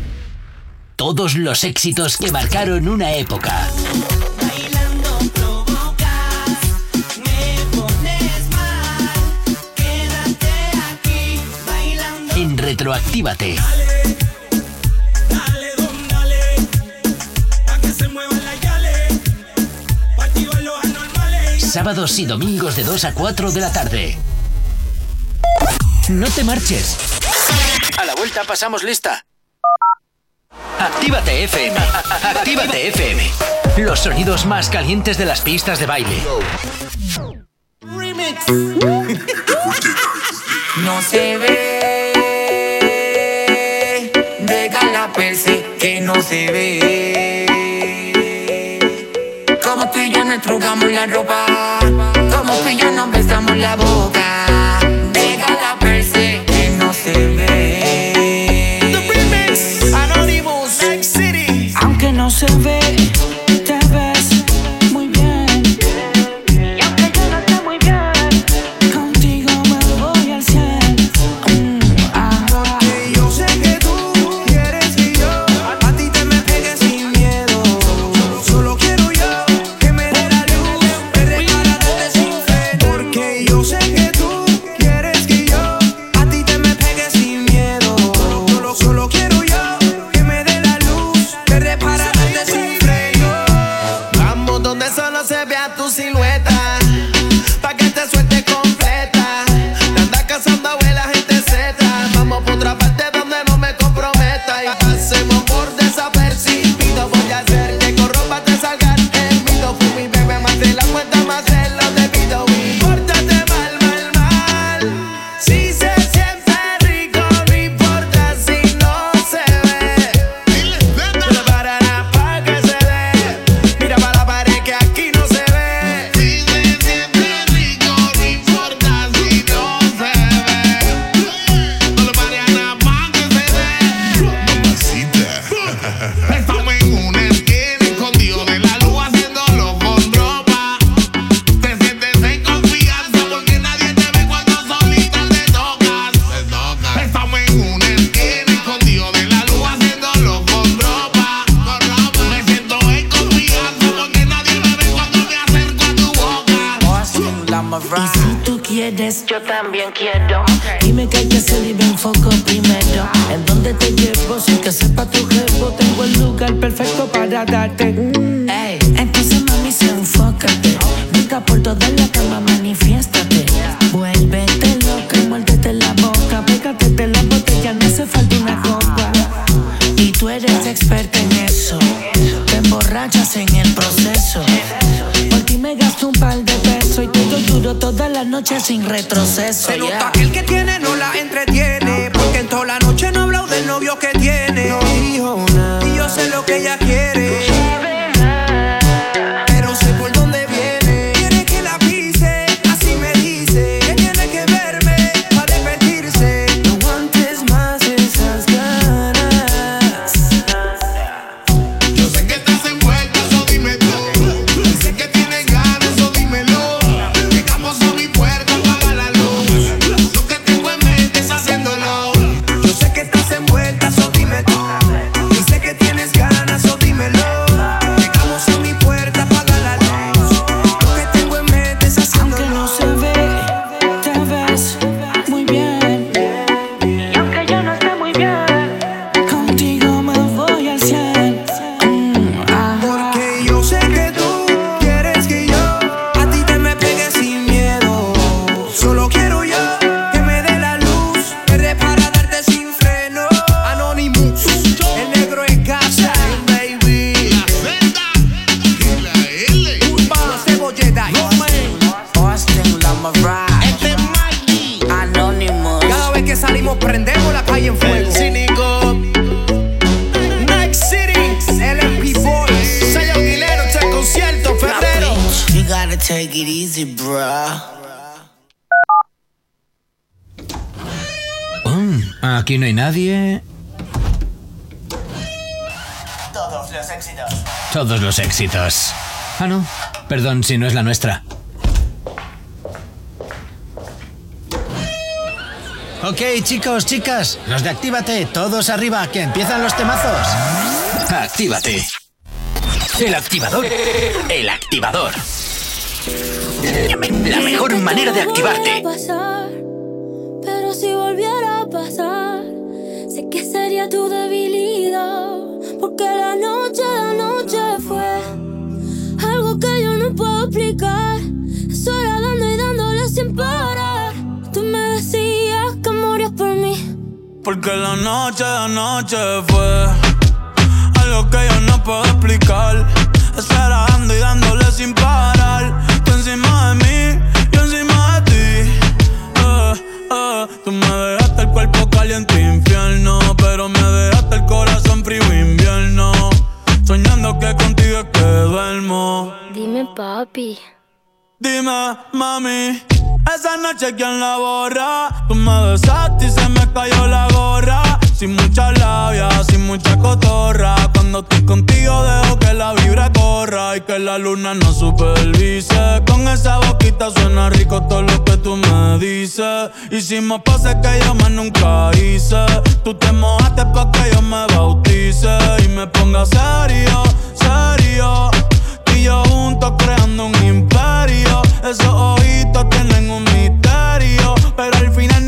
Todos los éxitos que marcaron una época. En Retroactívate. Sábados y domingos de 2 a 4 de la tarde. No te marches. A la vuelta pasamos lista. Actívate FM. Actívate FM. Los sonidos más calientes de las pistas de baile. No se ve. Deja la perse que no se ve. Como tú y yo nos trugamos la ropa. Como tú y yo nos besamos la boca. Deja la perse que no se ve. Aunque no gotta take it easy, bruh. Mm, aquí no hay nadie. Todos los éxitos. Todos los éxitos. Ah, no. Perdón si no es la nuestra. Ok, chicos, chicas, los de Actívate, todos arriba, que empiezan los temazos. Actívate. El activador. El activador. La mejor manera de activarte. pasar, pero si volviera a pasar, sé que sería tu debilidad. Porque la noche de noche fue algo que yo no puedo explicar. Sola dando y dándole sin parar. Tú me decías que morías por mí. Porque la noche de noche fue algo que yo no puedo explicar. Esperando y dándole sin parar. Encima de mí, yo encima de ti. Eh, eh, tú me dejaste el cuerpo caliente infierno. Pero me dejaste el corazón frío invierno. Soñando que contigo es que duermo. Dime, papi. Dime, mami, esa noche quién la borra. Tú me besaste y se me cayó la gorra. Sin mucha labia, sin mucha cotorra. Cuando estoy contigo dejo que la vibra corra y que la luna no supervise. Con esa boquita suena rico todo lo que tú me dices. Hicimos pases que yo más nunca hice. Tú te mojaste pa' que yo me bautice y me ponga serio, serio. Tú y yo juntos creando un imperio. Esos ojitos tienen un misterio.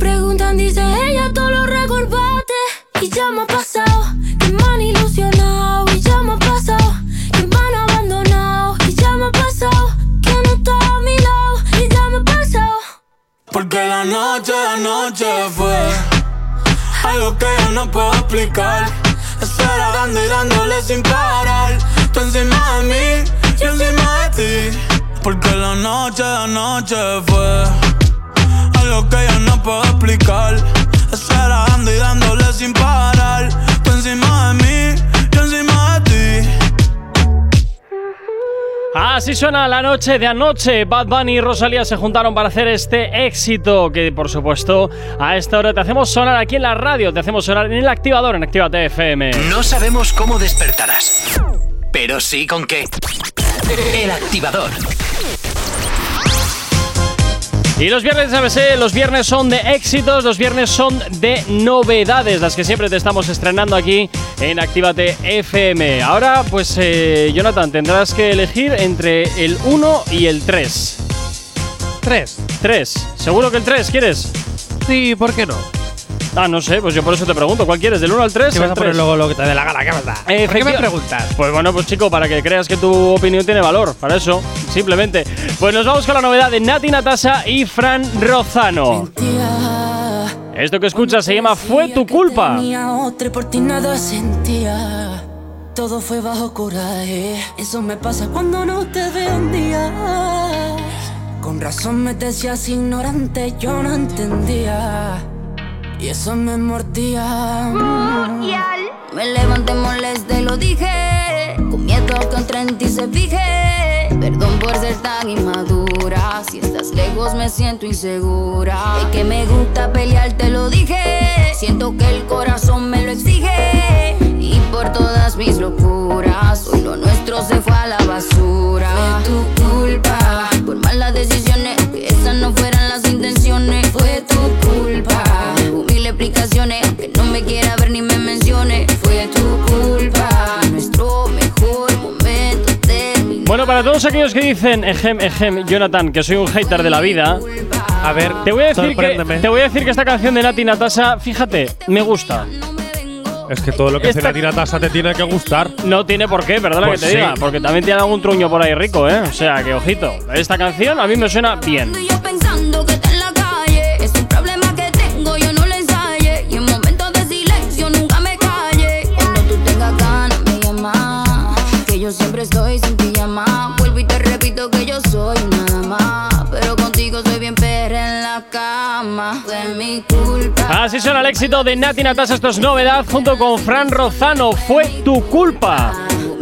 Preguntan, dice ella, todo lo recordaste. Y ya me ha pasado, que me han ilusionado. Y ya me ha pasado, que me han abandonado. Y ya me ha pasado, que no está a mi lado. Y ya me ha pasado. Porque la noche, la noche fue algo que yo no puedo explicar. Estar dando y dándole sin parar. Tú encima de mí, yo encima de ti. Porque la noche, la noche fue que yo no puedo explicar. Estar dando y dándole sin parar. Tú encima de mí, yo encima de ti. Así suena la noche de anoche. Bad Bunny y Rosalía se juntaron para hacer este éxito que, por supuesto, a esta hora te hacemos sonar aquí en la radio, te hacemos sonar en el activador en Actívate FM. No sabemos cómo despertarás, pero sí con qué. El activador. Y los viernes ABC, los viernes son de éxitos, los viernes son de novedades, las que siempre te estamos estrenando aquí en Actívate FM. Ahora, pues, eh, Jonathan, tendrás que elegir entre el 1 y el 3. 3. 3. ¿Seguro que el 3 quieres? Sí, ¿por qué no? Ah, no sé, pues yo por eso te pregunto, ¿cuál quieres? ¿Del 1 al 3? Si vas a poner luego lo que te dé la gana, ¿qué da? ¿Por qué me preguntas? Pues bueno, pues chico, para que creas que tu opinión tiene valor, para eso, simplemente. Pues nos vamos con la novedad de Nati Natasa y Fran Rozano. Esto que escuchas se llama Fue tu culpa. Y por ti nada sentía. Todo fue bajo coraje. Eso me pasa cuando no te veo un día. Con razón me decías ignorante, yo no entendía. Y eso me mordía. Me levanté molesta y lo dije. Con miedo que otra en ti se fije. Perdón por ser tan inmadura. Si estás lejos me siento insegura. De que me gusta pelear, te lo dije. Siento que el corazón me lo exige. Y por todas mis locuras, hoy lo nuestro se fue a la basura. Fue tu culpa. Por malas decisiones, que esas no fueran las intenciones. Fue tu para todos aquellos que dicen, ejem, ejem, Jonathan, que soy un hater de la vida, A ver, te voy a decir, que, sorpréndeme. te voy a decir que esta canción de Nati Natasa, fíjate, me gusta. Es que todo lo que Esta- la Tasa te tiene que gustar. No tiene por qué, perdona Pues que te sí. diga, porque también tiene algún truño por ahí rico, ¿eh? O sea, que ojito. Esta canción a mí me suena bien. Cama. Fue mi culpa. Así suena el éxito de Nati Natasa, esto es novedad, junto con Fran Rozano, Fue tu culpa.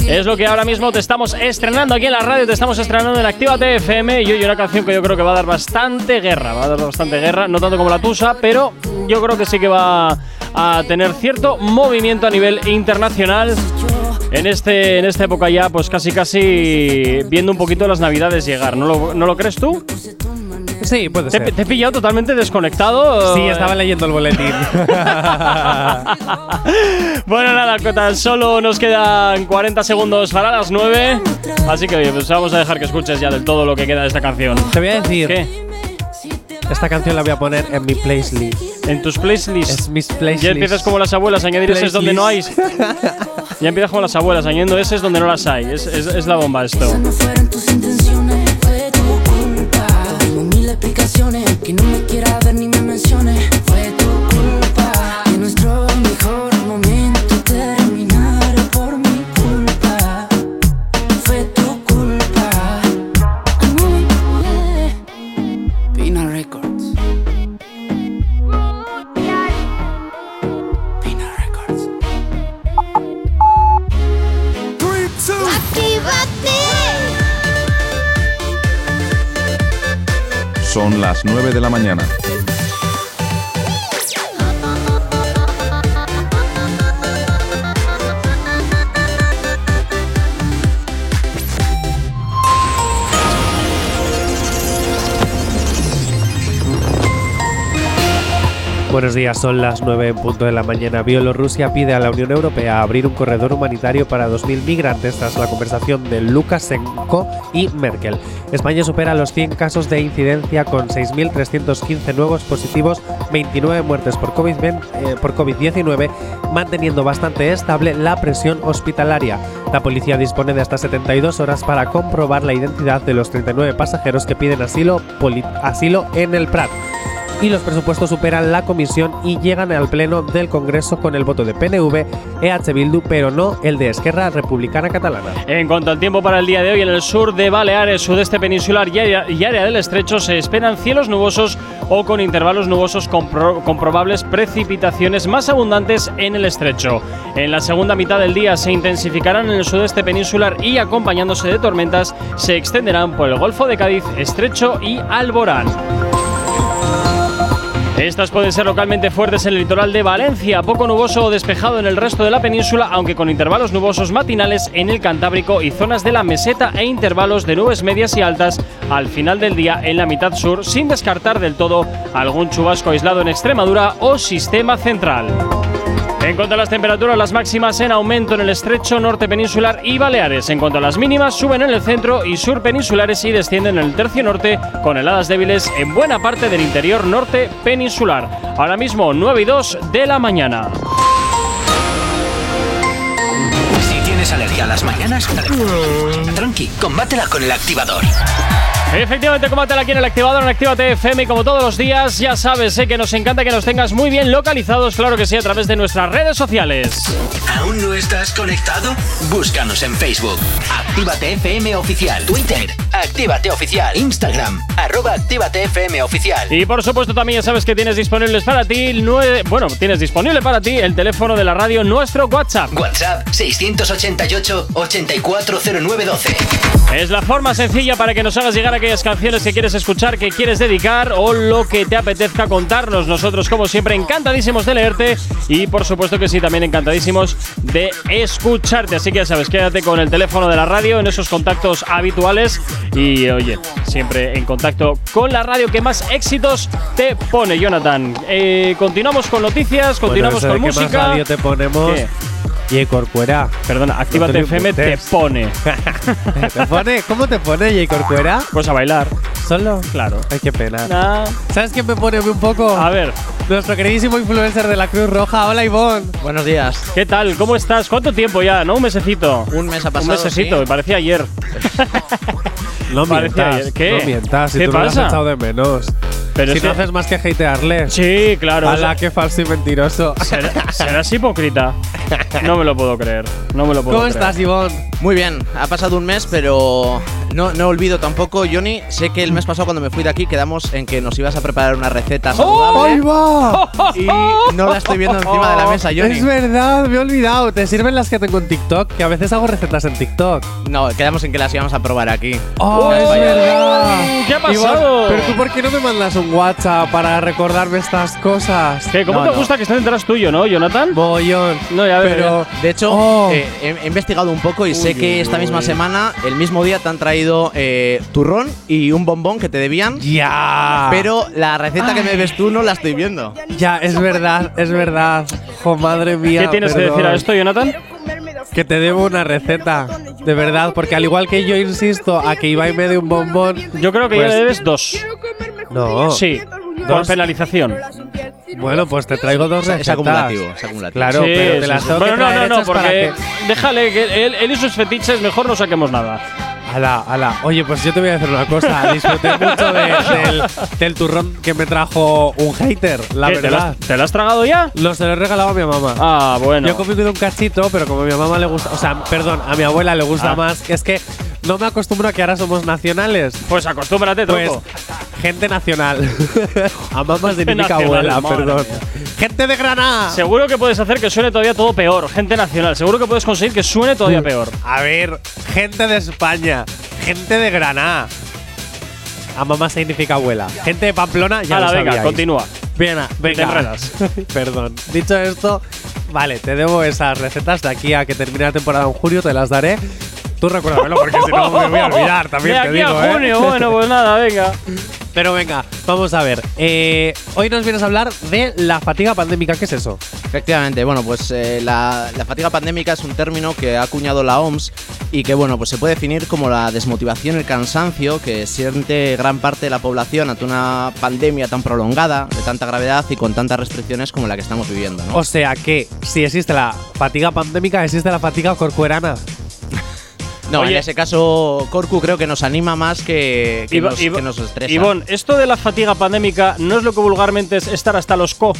Es lo que ahora mismo te estamos estrenando aquí en la radio, te estamos estrenando en Actívate FM y hoy una canción que yo creo que va a dar bastante guerra, va a dar bastante guerra, no tanto como la Tusa, pero yo creo que sí que va a tener cierto movimiento a nivel internacional. En, este, en esta época ya, pues casi casi viendo un poquito las navidades llegar, ¿no lo, ¿no lo crees tú? Sí, puede Te, ser. te he pillado totalmente desconectado. Sí, estaba leyendo el boletín. Bueno, nada, tan solo nos quedan 40 segundos para las 9. Así que, oye, pues vamos a dejar que escuches ya del todo lo que queda de esta canción. Te voy a decir. ¿Qué? Esta canción la voy a poner en mi playlist. En tus playlists. Es mis playlists. Ya empiezas como las abuelas, añadir ese donde no hay. Ya empiezas como las abuelas, añadiendo ese donde no las hay. Es, es- es la bomba esto. Que no me quiera ver ni me mencione. Las 9 de la mañana. Buenos días, son las 9 en punto de la mañana. Bielorrusia pide a la Unión Europea abrir un corredor humanitario para 2.000 migrantes tras la conversación de Lukashenko y Merkel. España supera los 100 casos de incidencia con 6.315 nuevos positivos, 29 muertes por COVID-20 eh, COVID-19, manteniendo bastante estable la presión hospitalaria. La policía dispone de hasta 72 horas para comprobar la identidad de los 39 pasajeros que piden asilo, asilo en el Prat. Y los presupuestos superan la comisión y llegan al pleno del Congreso con el voto de PNV, EH Bildu, pero no el de Esquerra Republicana Catalana. En cuanto al tiempo para el día de hoy, en el sur de Baleares, sudeste peninsular y área, del estrecho se esperan cielos nubosos o con intervalos nubosos con, con probables precipitaciones más abundantes en el estrecho. En la segunda mitad del día se intensificarán en el sudeste peninsular y acompañándose de tormentas se extenderán por el Golfo de Cádiz, Estrecho y Alborán. Estas pueden ser localmente fuertes en el litoral de Valencia, poco nuboso o despejado en el resto de la península, aunque con intervalos nubosos matinales en el Cantábrico y zonas de la meseta e intervalos de nubes medias y altas al final del día en la mitad sur, sin descartar del todo algún chubasco aislado en Extremadura o sistema central. En cuanto a las temperaturas, las máximas en aumento en el estrecho norte peninsular y Baleares. En cuanto a las mínimas, suben en el centro y sur peninsulares y descienden en el tercio norte, con heladas débiles en buena parte del interior norte peninsular. Ahora mismo, 9 y 2 de la mañana. Si tienes alergia a las mañanas, tranqui, combátela con el activador. Efectivamente, combátela aquí en el activador en Actívate FM y como todos los días, ya sabes, sé que nos encanta que nos tengas muy bien localizados, claro que sí, a través de nuestras redes sociales. ¿Aún no estás conectado? Búscanos en Facebook. Actívate FM Oficial. Twitter. Actívate Oficial. Instagram. Arroba Actívate FM Oficial. Y por supuesto también ya sabes que tienes disponibles para ti, el nue- bueno, tienes disponible para ti el teléfono de la radio, nuestro WhatsApp. WhatsApp 688-840912. Es la forma sencilla para que nos hagas llegar aquellas canciones que quieres escuchar, que quieres dedicar o lo que te apetezca contarnos. Nosotros, como siempre, encantadísimos de leerte y, por supuesto que sí, también encantadísimos de escucharte. Así que ya sabes, quédate con el teléfono de la radio en esos contactos habituales y, oye, siempre en contacto con la radio que más éxitos te pone, Jonathan. Eh, continuamos con noticias, continuamos Bueno, con qué más música. radio te ponemos. ¿Qué? Y Corcuera. Perdona, Actívate FM te pone. ¿Te pone? ¿Cómo te pone, J. Corcuera? Pues a bailar. ¿Solo? Claro. Ay, qué pena. Nah. ¿Sabes quién me pone un poco? A ver. Nuestro queridísimo influencer de la Cruz Roja. Hola, Ivonne. Buenos días. ¿Qué tal? ¿Cómo estás? ¿Cuánto tiempo ya? ¿No? Un mesecito. Un mes ha pasado, Un mesecito, sí. me parecía ayer. No Parecía mientas. ayer. ¿Qué? No mientas. Si ¿Qué tú no lo pasa? has echado de menos. Pero si es no que- haces más que hatearle. Sí, claro. Hala, eso- qué falso y mentiroso. ¿Será- ¿Serás hipócrita? No me lo puedo creer. No me lo puedo ¿Cómo creer. estás, Ivonne? Muy bien, ha pasado un mes, pero no, no olvido tampoco, Johnny. Sé que el mes pasado cuando me fui de aquí quedamos en que nos ibas a preparar una receta ¡Oh! saludable. ¡Ahí va! Y no la estoy viendo encima de la mesa, Johnny. Es verdad, me he olvidado. ¿Te sirven las que tengo en TikTok? Que a veces hago recetas en TikTok. No, quedamos en que las íbamos a probar aquí. ¡Oh, es verdad! ¿Qué ha pasado? pero tú, ¿por qué no me mandas un WhatsApp para recordarme estas cosas? ¿Qué? ¿Cómo No, te no. gusta que estés detrás tuyo, no, Jonathan? Bollón. No, ya veo, Pero, De hecho, Oh. eh, he, he investigado un poco y sé Uy, que esta misma semana, el mismo día, te han traído eh, turrón y un bombón que te debían. ya. Pero la receta que me ves tú no la estoy viendo. Ya, es verdad, es verdad. Jo, madre mía. ¿Qué tienes que perdón. decir a esto, Jonathan? Que te debo una receta. De verdad, porque al igual que yo insisto a que Ibai me dé un bombón. Yo creo que pues- ya le debes dos. No. Sí, por Dos. penalización. Bueno, pues te traigo dos Es recetas. acumulativo, es acumulativo. Claro, Sí, pero te las sí. tengo Bueno, que no, no, no, porque que- déjale que él, él y sus fetiches mejor no saquemos nada. Ala, ala. Oye, pues yo te voy a decir una cosa. Disfruté mucho de- del, del turrón que me trajo un hater, la ¿Qué, ¿Te lo, verdad. has, te lo has tragado ya? Lo se lo he regalado a mi mamá. Ah, bueno. Yo he comido un cachito, pero como a mi mamá le gusta, o sea, perdón, a mi abuela le gusta Ah. más, es que no me acostumbro a que ahora somos nacionales. Pues acostúmbrate, Pues, tronco. gente nacional. a mamá significa abuela, perdón. mía. Gente de Granada. Seguro que puedes hacer que suene todavía todo peor. Gente nacional. Seguro que puedes conseguir que suene todavía peor. A ver, gente de España, gente de Granada. A mamá significa abuela. Gente de Pamplona, ya Hala, lo venga, continúa. Bien, venga. te. Perdón. Dicho esto, vale, te debo esas recetas de aquí a que termine la temporada en julio, te las daré. Tú recuérdamelo porque si no me voy a olvidar también. De te aquí digo, a ¿eh? junio, bueno, pues nada, venga. Pero venga, vamos a ver. Eh, hoy nos vienes a hablar de la fatiga pandémica. ¿Qué es eso? Efectivamente, bueno, pues eh, la, la fatiga pandémica es un término que ha acuñado la OMS y que, bueno, pues se puede definir como la desmotivación, el cansancio que siente gran parte de la población ante una pandemia tan prolongada, de tanta gravedad y con tantas restricciones como la que estamos viviendo, ¿no? O sea que si existe la fatiga pandémica, existe la fatiga corcuerana. No, Oye, en ese caso, Corcu creo que nos anima más que, que, Ivo- nos, Ivo- que nos estresa. Ivonne, esto de la fatiga pandémica no es lo que vulgarmente es estar hasta los co.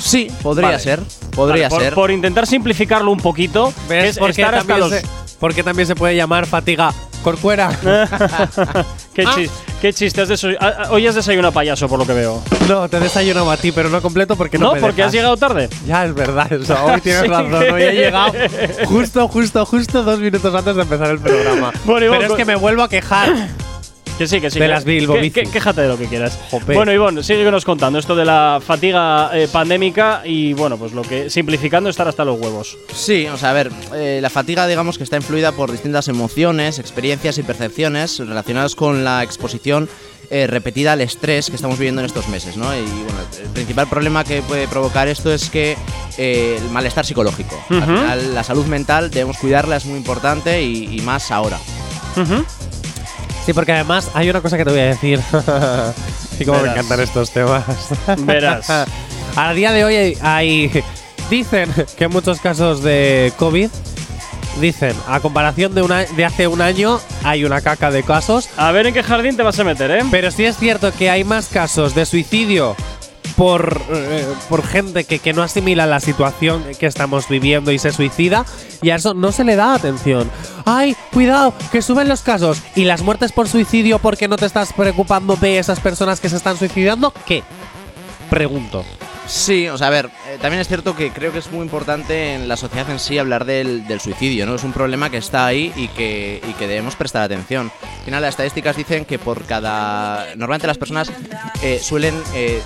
Sí, podría Vale. ser. Podría Vale, ser. Por, intentar simplificarlo un poquito, ¿Ves es por qué estar hasta también los. se- por qué también se puede llamar fatiga corcuera? qué, chis- qué chiste, has ah, ah, hoy has desayunado payaso por lo que veo. No, te he desayunado a ti, pero no completo porque no, No, me porque dejas. has llegado tarde. Ya, es verdad. eso, hoy tienes razón. Hoy he llegado justo, justo, justo dos minutos antes de empezar el programa. Bueno, pero es que me vuelvo a quejar. Que sí, que sí. De que- las Bilbo que- que- Quéjate de lo que quieras. Jope. Bueno, Ivonne, síguenos contando esto de la fatiga eh, pandémica y, bueno, pues lo que. Simplificando, estar hasta los huevos. Sí, o sea, a ver, eh, la fatiga digamos que está influida por distintas emociones, experiencias y percepciones relacionadas con la exposición eh, repetida al estrés que estamos viviendo en estos meses, ¿no? Y bueno, el principal problema que puede provocar esto es que eh, el malestar psicológico. Al Ujú. final, la salud mental debemos cuidarla, es muy importante y, y más ahora. Sí, porque además hay una cosa que te voy a decir. y cómo me Verás. encantan estos temas. Verás. a día de hoy hay, hay- Dicen que en muchos casos de COVID. Dicen, a comparación de, una, de hace un año, hay una caca de casos. A ver en qué jardín te vas a meter, ¿eh? Pero sí es cierto que hay más casos de suicidio por, eh, por gente que, que no asimila la situación que estamos viviendo y se suicida, y a eso no se le da atención. ¡Ay, cuidado! Que suben los casos. ¿Y las muertes por suicidio porque no te estás preocupando de esas personas que se están suicidando? ¿Qué? Pregunto. Sí, o sea, a ver, eh, también es cierto que creo que es muy importante en la sociedad en sí hablar del, del suicidio, ¿no? Es un problema que está ahí y que, y que debemos prestar atención. Al final, las estadísticas dicen que por cada. Normalmente las personas eh, suelen eh,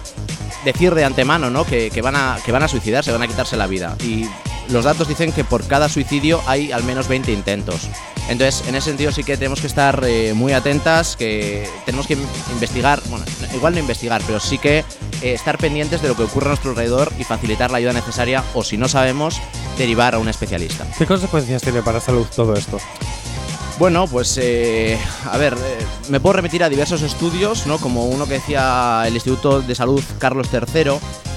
decir de antemano, ¿no? Que, que van a, que van a suicidarse, van a quitarse la vida. Y los datos dicen que por cada suicidio hay al menos 20 intentos. Entonces, en ese sentido sí que tenemos que estar eh, muy atentas, que tenemos que investigar, bueno, igual no investigar, pero sí que eh, estar pendientes de lo que ocurre a nuestro alrededor y facilitar la ayuda necesaria o si no sabemos, derivar a un especialista. ¿Qué consecuencias tiene para salud todo esto? Bueno, pues eh, a ver, eh, me puedo remitir a diversos estudios, ¿no? Como uno que decía el Instituto de Salud Carlos III,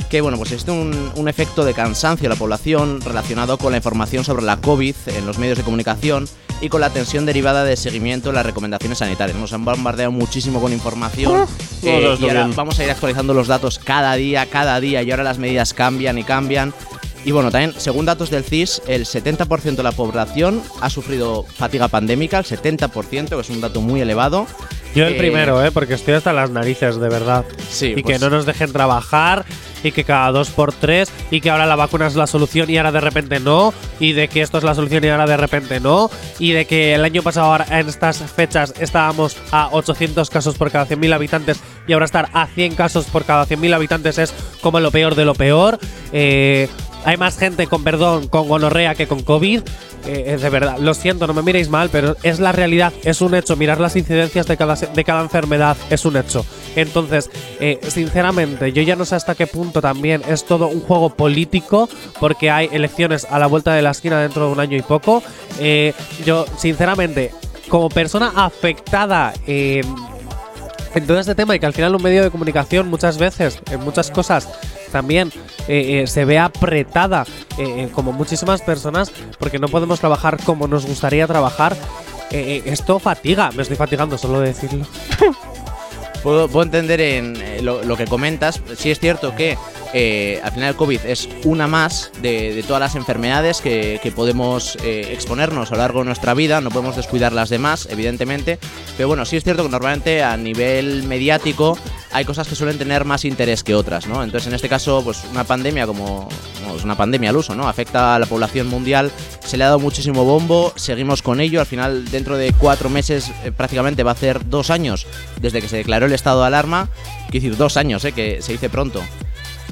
que bueno, pues existe un, un efecto de cansancio en la población relacionado con la información sobre la COVID en los medios de comunicación y con la tensión derivada de seguimiento de las recomendaciones sanitarias. Nos han bombardeado muchísimo con información eh, y ahora vamos a ir actualizando los datos cada día, cada día y ahora las medidas cambian y cambian. Y bueno, también, según datos del CIS, el 70% de la población ha sufrido fatiga pandémica, el 70%, que es un dato muy elevado. Yo el Eh, primero, ¿eh? Porque estoy hasta las narices, de verdad. Sí, y pues- que no nos dejen trabajar, y que cada dos por tres, y que ahora la vacuna es la solución y ahora de repente no, y de que esto es la solución y ahora de repente no, y de que el año pasado ahora, en estas fechas estábamos a 800 casos por cada 100.000 habitantes y ahora estar a 100 casos por cada 100.000 habitantes es como lo peor de lo peor. Eh, hay más gente con perdón, con gonorrea que con COVID. Eh, eh, de verdad, lo siento, no me miréis mal, pero es la realidad, es un hecho. Mirar las incidencias de cada, de cada enfermedad es un hecho. Entonces, eh, sinceramente, yo ya no sé hasta qué punto también es todo un juego político, porque hay elecciones a la vuelta de la esquina dentro de un año y poco. Eh, yo, sinceramente, como persona afectada en en todo este tema y que al final un medio de comunicación muchas veces, en muchas cosas, también eh, eh, se ve apretada, eh, como muchísimas personas, porque no podemos trabajar como nos gustaría trabajar. Esto fatiga, me estoy fatigando solo de decirlo. Puedo, puedo entender en lo, lo que comentas. Sí es cierto que eh, al final el COVID es una más de, de todas las enfermedades que, que podemos eh, exponernos a lo largo de nuestra vida. No podemos descuidar las demás, evidentemente. Pero bueno, sí es cierto que normalmente a nivel mediático hay cosas que suelen tener más interés que otras, ¿no? Entonces en este caso, pues una pandemia como bueno, es una pandemia al uso, ¿no? Afecta a la población mundial. Se le ha dado muchísimo bombo. Seguimos con ello. Al final, dentro de cuatro meses, eh, prácticamente va a hacer dos años desde que se declaró el estado de alarma. Quiero decir, dos años, ¿eh? Que se dice pronto.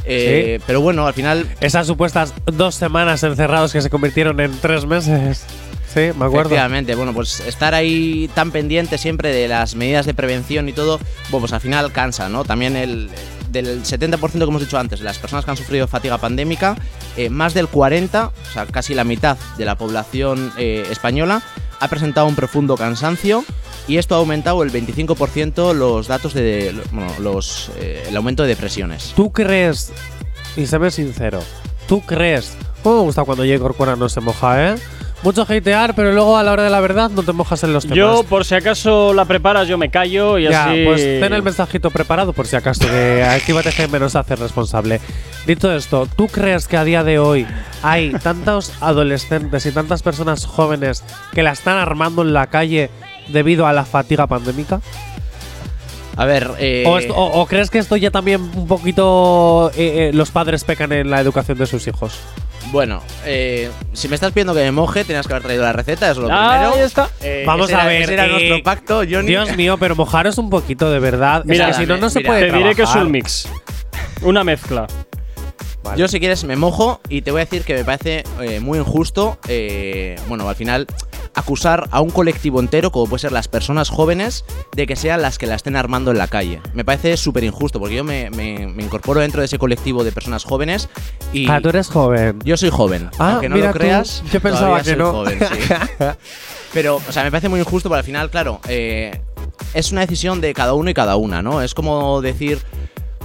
Eh, Pero bueno, al final. Esas supuestas dos semanas encerrados que se convirtieron en tres meses. Sí, me acuerdo. Efectivamente, bueno, pues estar ahí tan pendiente siempre de las medidas de prevención y todo, bueno, pues al final cansa, ¿no? También el del 70% que hemos dicho antes, de las personas que han sufrido fatiga pandémica, eh, más del 40, o sea, casi la mitad de la población eh, española ha presentado un profundo cansancio y esto ha aumentado el 25% los datos de, bueno, los, eh, el aumento de depresiones. ¿Tú crees, y séme sincero, tú crees, cómo me gusta cuando J. Corcuera no se moja, eh? Mucho hatear, pero luego a la hora de la verdad no te mojas en los temas. Yo, por si acaso la preparas, yo me callo y ya, así. pues ten el mensajito preparado por si acaso que Actívate FM nos hace responsable. Dicho esto, ¿tú crees que a día de hoy hay tantos adolescentes y tantas personas jóvenes que la están armando en la calle debido a la fatiga pandémica? A ver, eh, ¿O, esto- o- o crees que esto ya también un poquito eh, eh, los padres pecan en la educación de sus hijos? bueno, eh, si me estás pidiendo que me moje, tenías que haber traído la receta, eso es lo Ah, primero. ahí está. Eh, Vamos a era- ver. ese era eh, nuestro pacto, Johnny. Dios mío, pero mojaros un poquito de verdad. Mira, es que si no, no se mira, puede Te diré que es un mix. Una mezcla. Yo, si quieres, me mojo y te voy a decir que me parece eh, muy injusto, eh, bueno, al final, acusar a un colectivo entero, como puede ser las personas jóvenes, de que sean las que la estén armando en la calle. Me parece súper injusto, porque yo me, me- me incorporo dentro de ese colectivo de personas jóvenes y. Ah, tú eres joven. Yo soy joven. Ah, aunque no mira lo tú, creas. yo pensaba que soy no. joven, sí. Pero, o sea, me parece muy injusto, porque al final, claro, eh, es una decisión de cada uno y cada una, ¿no? Es como decir.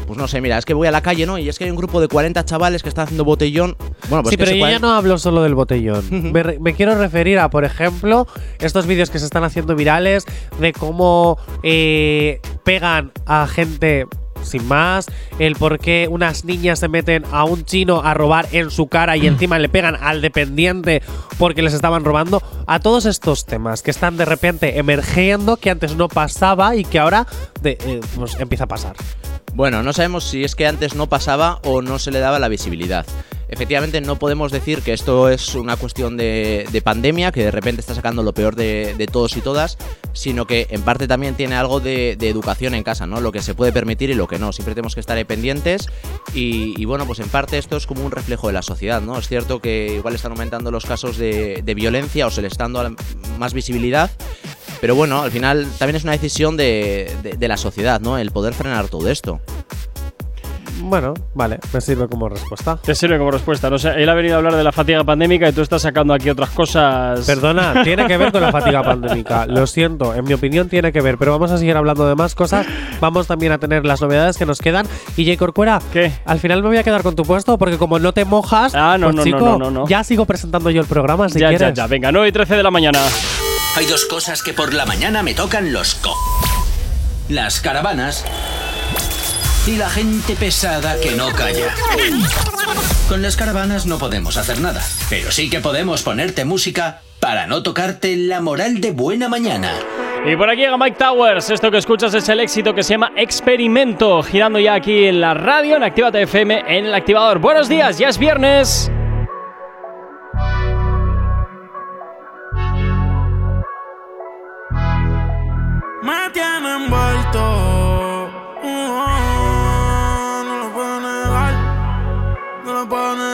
Pues no sé, mira, es que voy a la calle, ¿no? Y es que hay un grupo de 40 chavales que están haciendo botellón. Bueno, pues sí, pero yo ya 40 no hablo solo del botellón. me, quiero referir a, por ejemplo, estos vídeos que se están haciendo virales de cómo eh, pegan a gente sin más, el por qué unas niñas se meten a un chino a robar en su cara y encima le pegan al dependiente porque les estaban robando, a todos estos temas que están de repente emergiendo, que antes no pasaba y que ahora de- eh, pues empieza a pasar. Bueno, no sabemos si es que antes no pasaba o no se le daba la visibilidad. Efectivamente, no podemos decir que esto es una cuestión de, de pandemia, que de repente está sacando lo peor de, todos y todas, sino que en parte también tiene algo de, educación en casa, ¿no? Lo que se puede permitir y lo que no. Siempre tenemos que estar ahí pendientes y, y, bueno, pues en parte esto es como un reflejo de la sociedad, ¿no? Es cierto que igual están aumentando los casos de, violencia o se le está dando más visibilidad, pero bueno, al final también es una decisión de, de- de la sociedad, ¿no? El poder frenar todo esto. Bueno, vale, me sirve como respuesta. Te sirve como respuesta. No sé, él ha venido a hablar de la fatiga pandémica y tú estás sacando aquí otras cosas. Perdona, tiene que ver con la fatiga pandémica. Lo siento, en mi opinión tiene que ver, pero vamos a seguir hablando de más cosas. Vamos también a tener las novedades que nos quedan. Y J. Corcuera, ¿Qué? al final me voy a quedar con tu puesto porque como no te mojas, Ah, no, pues, no, no, chico, no, no, no. ya sigo presentando yo el programa si ya, ya, quieres. ya. Venga, 9 y 13 de la mañana. Hay dos cosas que por la mañana me tocan los co. Las caravanas y la gente pesada que no calla. Con las caravanas no podemos hacer nada, pero sí que podemos ponerte música para no tocarte la moral de buena mañana. Y por aquí llega Mike Towers. Esto que escuchas es el éxito que se llama Experimento. Girando ya aquí en la radio, en Actívate FM, en el activador. Buenos días, ya es viernes. Me tiene envuelto. Uh, no lo puedo negar, no lo puedo negar.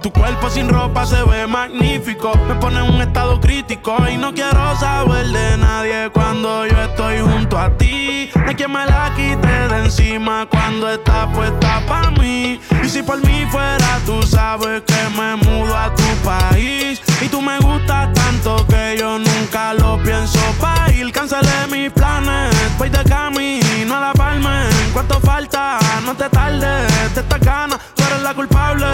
Tu cuerpo sin ropa se ve magnífico. Me pone en un estado crítico y no quiero saber de nadie cuando yo estoy junto a ti. Hay quien me la quite de encima cuando está puesta para mí. Y si por mí fuera, tú sabes que me mudo a tu país. Y tú me gustas tanto que yo nunca lo pienso pa' ir. Cancelé mis planes, voy de camino a la. ¿Cuánto falta? No te tardes, te esta gana, tú eres la culpable.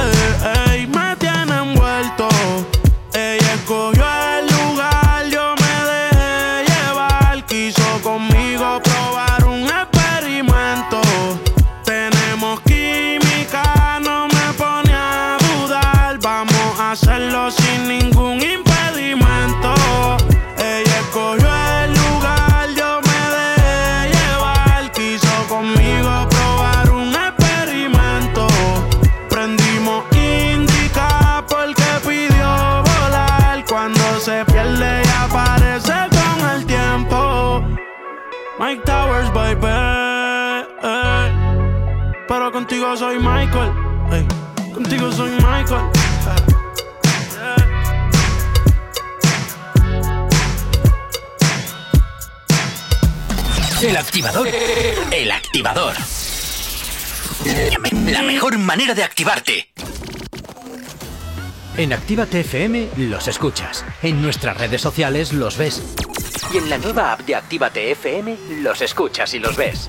Contigo soy Michael. Contigo soy Michael. El activador. El activador. La mejor manera de activarte. En Actívate FM los escuchas. En nuestras redes sociales los ves. Y en la nueva app de Actívate FM los escuchas y los ves.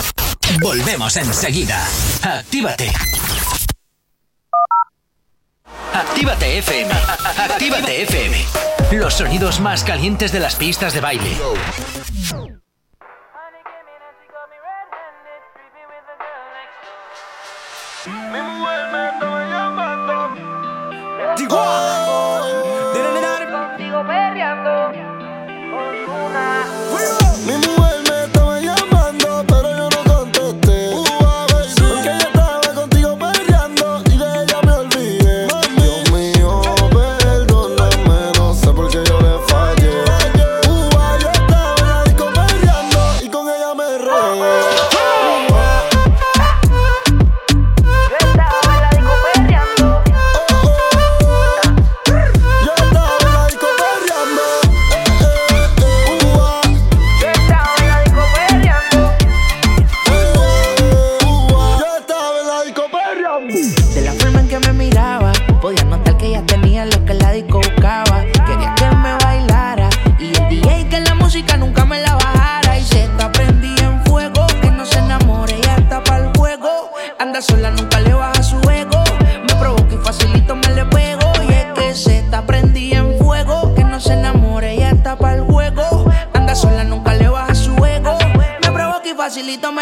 Volvemos enseguida. Actívate. Actívate FM. Actívate FM. Los sonidos más calientes de las pistas de baile. Contigo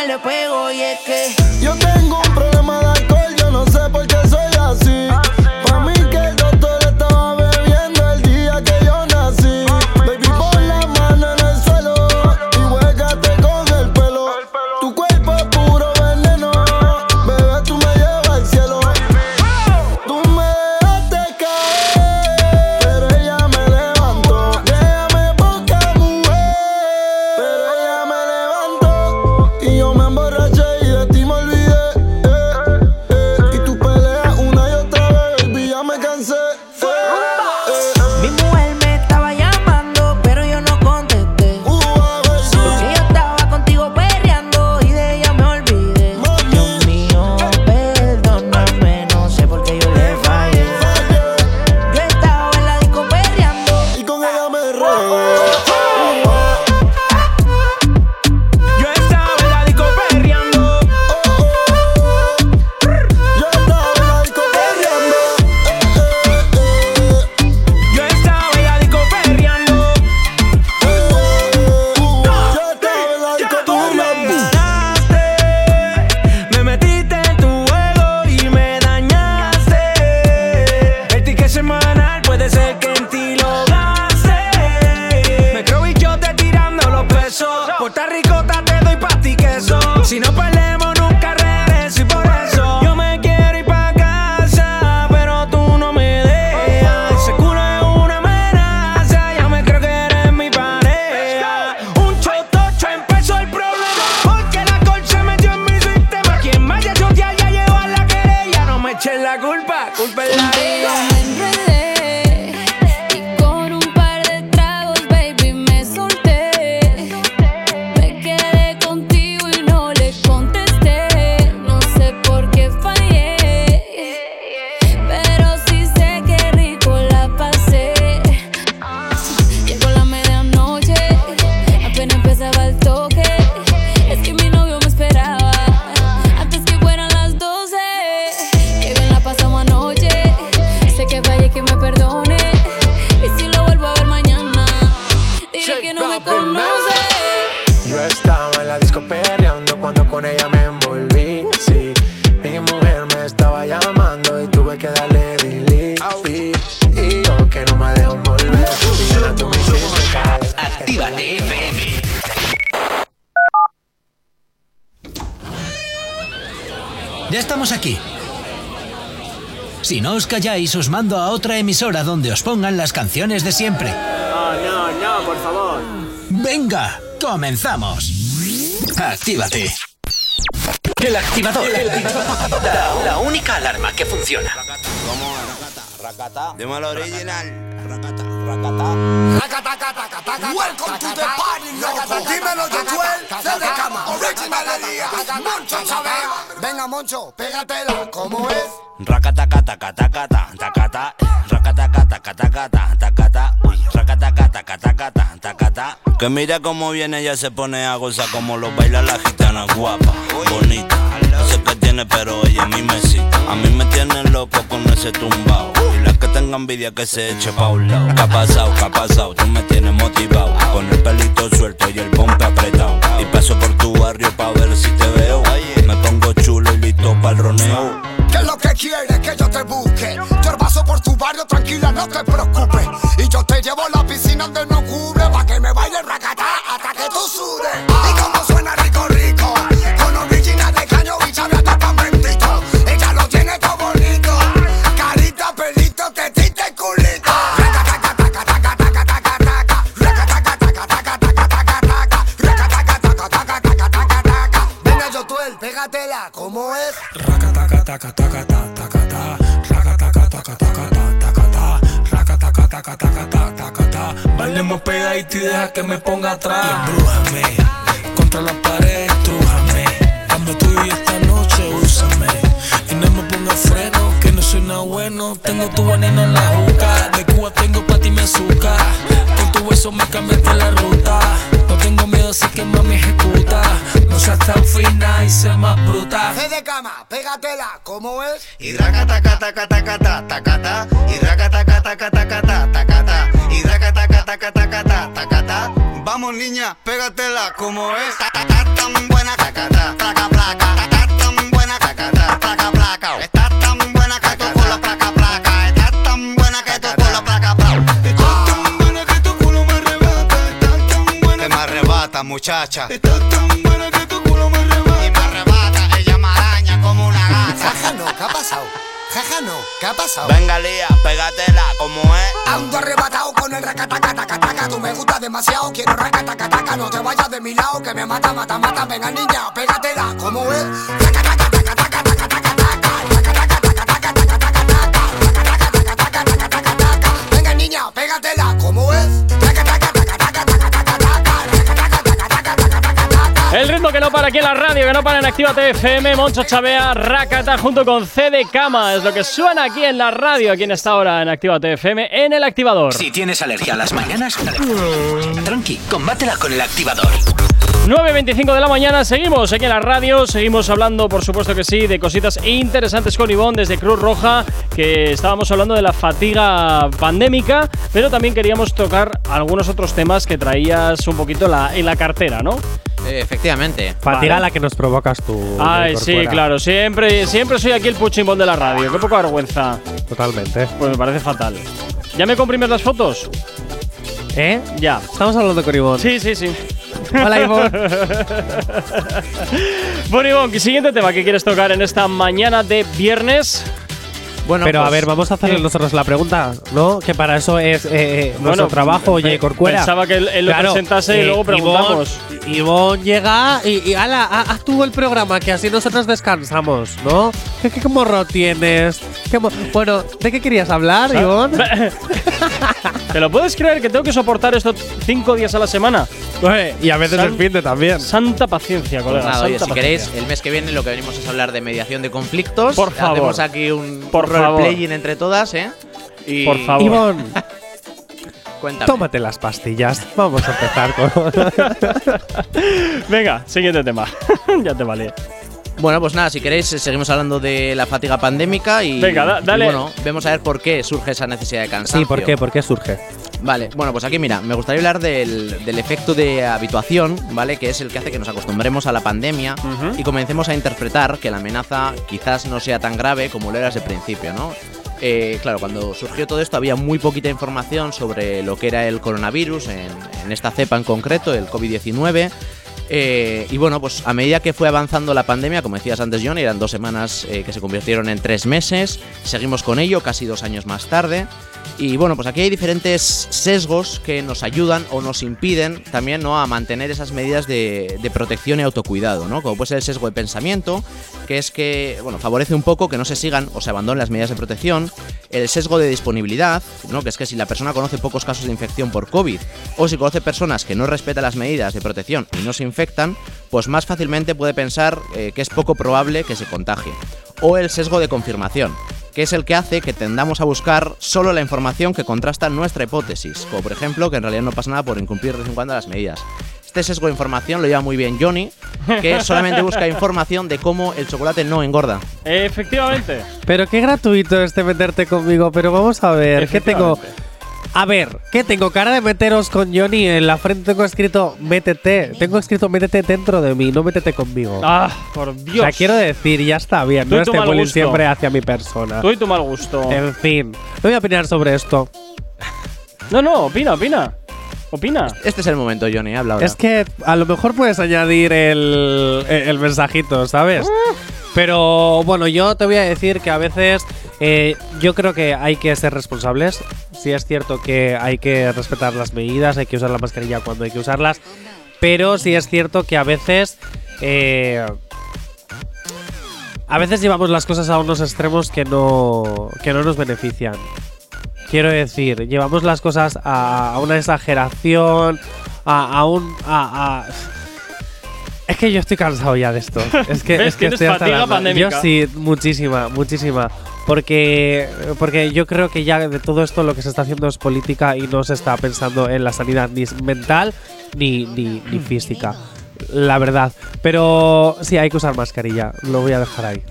le pego. Y es que calláis, os mando a otra emisora donde os pongan las canciones de siempre. No, no, no, por favor. Venga, comenzamos. Actívate. El activador. La, la única alarma que funciona. Dímelo original. Welcome to the party, loco. Dímelo, Josuel, de cama. Original Elías, Moncho Chavea. Venga, Moncho, pégatela, ¿cómo es? Rakataka taka taka ta taka ta Rakataka taka taka ta taka ta Uy, rakataka taka taka ta taka ta Que mira cómo viene ella se pone a gozar como lo baila la gitana guapa, bonita. No sé qué tiene pero ella a mí me excita. A mí me tiene loco con ese tumbao. Y la que tenga envidia que se eche pa' un lado. ¿Qué ha pasado? ¿Qué ha pasado? Tú me tienes motivado. Con el pelito suelto y el pompe apretado. Y paso por tu barrio pa' ver si te veo. Me pongo chulo y listo para el roneo. ¿Qué es lo que quieres que yo te busque? Yo paso por tu barrio, tranquila, no te preocupes. Y yo te llevo a la piscina donde no cubre, pa' que me baile racatá hasta que tú sudes. Y como suena rico, rico, pégatela, ¿cómo es? Bailemos pegadito y deja que me ponga atrás. Y embrújame, contra la pared, estrújame. Dame tuyo y esta noche úsame. Y no me ponga freno, que no soy nada bueno. Tengo tu veneno en la juca. De Cuba tengo pa' ti mi azúcar. Con tu hueso me cambiaste la ruta. No seas tan fina y sé más bruta. Fe de cama, pégatela, ¿cómo es? Y rakatakatakatakatakata Y rakatakatakatakatakata Y rakatakatakatakatakata Vamos niña, pégatela como es Ta, ta, ta, tan buena cacata, placa placa. Ta, ta, tan buena cacata, placa placa. Estás tan buena que placa placa. Estás tan buena que placa placa. Estás tan buena que tu culo me arrebata. Estás tan buena que me arrebata muchacha. Estás tan Jaja, no, ¿qué ha pasado? Jaja, no, ¿qué ha pasado? Venga, Lía, pégatela, como es. Ando arrebatado con el racatacatacataca Tú me gustas demasiado, quiero racatacataca No te vayas de mi lado, que me mata, mata, mata Venga, niña, pégatela, ¿cómo es? Venga, niña, pégatela, ¿cómo es? El ritmo que no para aquí en la radio, que no para en Actívate FM, Moncho Chavea, Rakata junto con C de Cama, es lo que suena aquí en la radio, aquí en esta hora en Actívate FM, en el activador. Si tienes alergia a las mañanas, tranqui, combátela con el activador. 9.25 de la mañana, seguimos aquí en la radio, seguimos hablando, por supuesto que sí, de cositas interesantes con Ivonne desde Cruz Roja, que estábamos hablando de la fatiga pandémica, pero también queríamos tocar algunos otros temas que traías un poquito la- en la cartera, ¿no? Eh, efectivamente. Fatiga Vale. la que nos provocas tú. Ay, de sí, claro, siempre, siempre soy aquí el puchimbol de la radio, qué poca vergüenza. Totalmente. Pues me parece fatal. ¿Ya me comprimes las fotos? ¿Eh? Ya. Estamos hablando con Ivonne. Sí, sí, sí. Hola, Ivonne. bueno, Ivonne, siguiente tema que quieres tocar en esta mañana de viernes. Bueno, Pero a pues, ver, vamos a hacerle ¿qué? nosotros la pregunta, ¿no? Que para eso es eh, nuestro Bueno, trabajo, pe- oye, Corcuera. pensaba que él- él lo presentase y luego preguntamos. Ivonne, Ivonne llega y, y ala, ha- haz tú el programa, que así nosotros descansamos, ¿no? ¿Qué, qué morro tienes? ¿Qué mo- bueno, ¿de qué querías hablar, Ivonne? ¿Te lo puedes creer que tengo que soportar esto cinco días a la semana? y a veces San- el fin de también. Santa paciencia, Pues colega. nada, oye, si queréis, paciencia. el mes que viene lo que venimos es hablar de mediación de conflictos. Por favor. Hacemos aquí un Por favor. roleplaying entre todas, ¿eh? Y Por favor. Ivonne, Cuéntame. tómate las pastillas. Vamos a empezar con. Venga, siguiente tema. ya te vale. Bueno, pues nada, si queréis, eh, seguimos hablando de la fatiga pandémica y. Venga, da- y dale. bueno, vemos a ver por qué surge esa necesidad de cansancio. sí, ¿por qué? ¿Por qué surge? Vale, bueno, pues aquí mira, me gustaría hablar del, del efecto de habituación, ¿vale? Que es el que hace que nos acostumbremos a la pandemia y comencemos a interpretar que la amenaza quizás no sea tan grave como lo era desde el principio, ¿no? Eh, claro, cuando surgió todo esto había muy poquita información sobre lo que era el coronavirus, en, en esta cepa en concreto, el COVID-19. Eh, y bueno, pues a medida que fue avanzando la pandemia, como decías antes, John, eran dos semanas eh, que se convirtieron en tres meses. Seguimos con ello casi dos años más tarde. Y bueno, pues aquí hay diferentes sesgos que nos ayudan o nos impiden también ¿no? a mantener esas medidas de, protección y autocuidado, ¿no? Como puede ser el sesgo de pensamiento, que es que, bueno, favorece un poco que no se sigan o se abandonen las medidas de protección. El sesgo de disponibilidad, ¿no? Que es que si la persona conoce pocos casos de infección por COVID o si conoce personas que no respetan las medidas de protección y no se infectan, pues más fácilmente puede pensar eh, que es poco probable que se contagie. O el sesgo de confirmación, que es el que hace que tendamos a buscar solo la información que contrasta nuestra hipótesis, como por ejemplo que en realidad no pasa nada por incumplir de vez en cuando las medidas. Este sesgo de información lo lleva muy bien Johnny, que solamente busca información de cómo el chocolate no engorda. Efectivamente. Pero qué gratuito este meterte conmigo, pero vamos a ver, ¿qué tengo? A ver, ¿qué tengo? Cara de meteros con Johnny, en la frente tengo escrito métete. Tengo escrito métete dentro de mí, no métete conmigo. Ah, por Dios. O sea, quiero decir, ya está bien, Tú no este mal bullying gusto. siempre hacia mi persona. Tú y tu mal gusto. En fin, no voy a opinar sobre esto. No, no, opina, opina. Opina. Este es el momento, Johnny, habla ahora. Es que a lo mejor puedes añadir el, el mensajito, ¿sabes? Pero bueno, yo te voy a decir que a veces eh, yo creo que hay que ser responsables. Sí es cierto que hay que respetar las medidas, hay que usar la mascarilla cuando hay que usarlas. Pero sí es cierto que a veces... eh, a veces llevamos las cosas a unos extremos que no, que no nos benefician. Quiero decir, llevamos las cosas a, a una exageración, a, a un... A, Es que yo estoy cansado ya de esto. Es que, estoy hasta fatiga la- pandémica. Yo sí, muchísima, muchísima. Porque, porque yo creo que ya de todo esto lo que se está haciendo es política y no se está pensando en la sanidad ni mental ni, ni, ni física. La verdad. Pero sí, hay que usar mascarilla. Lo voy a dejar ahí.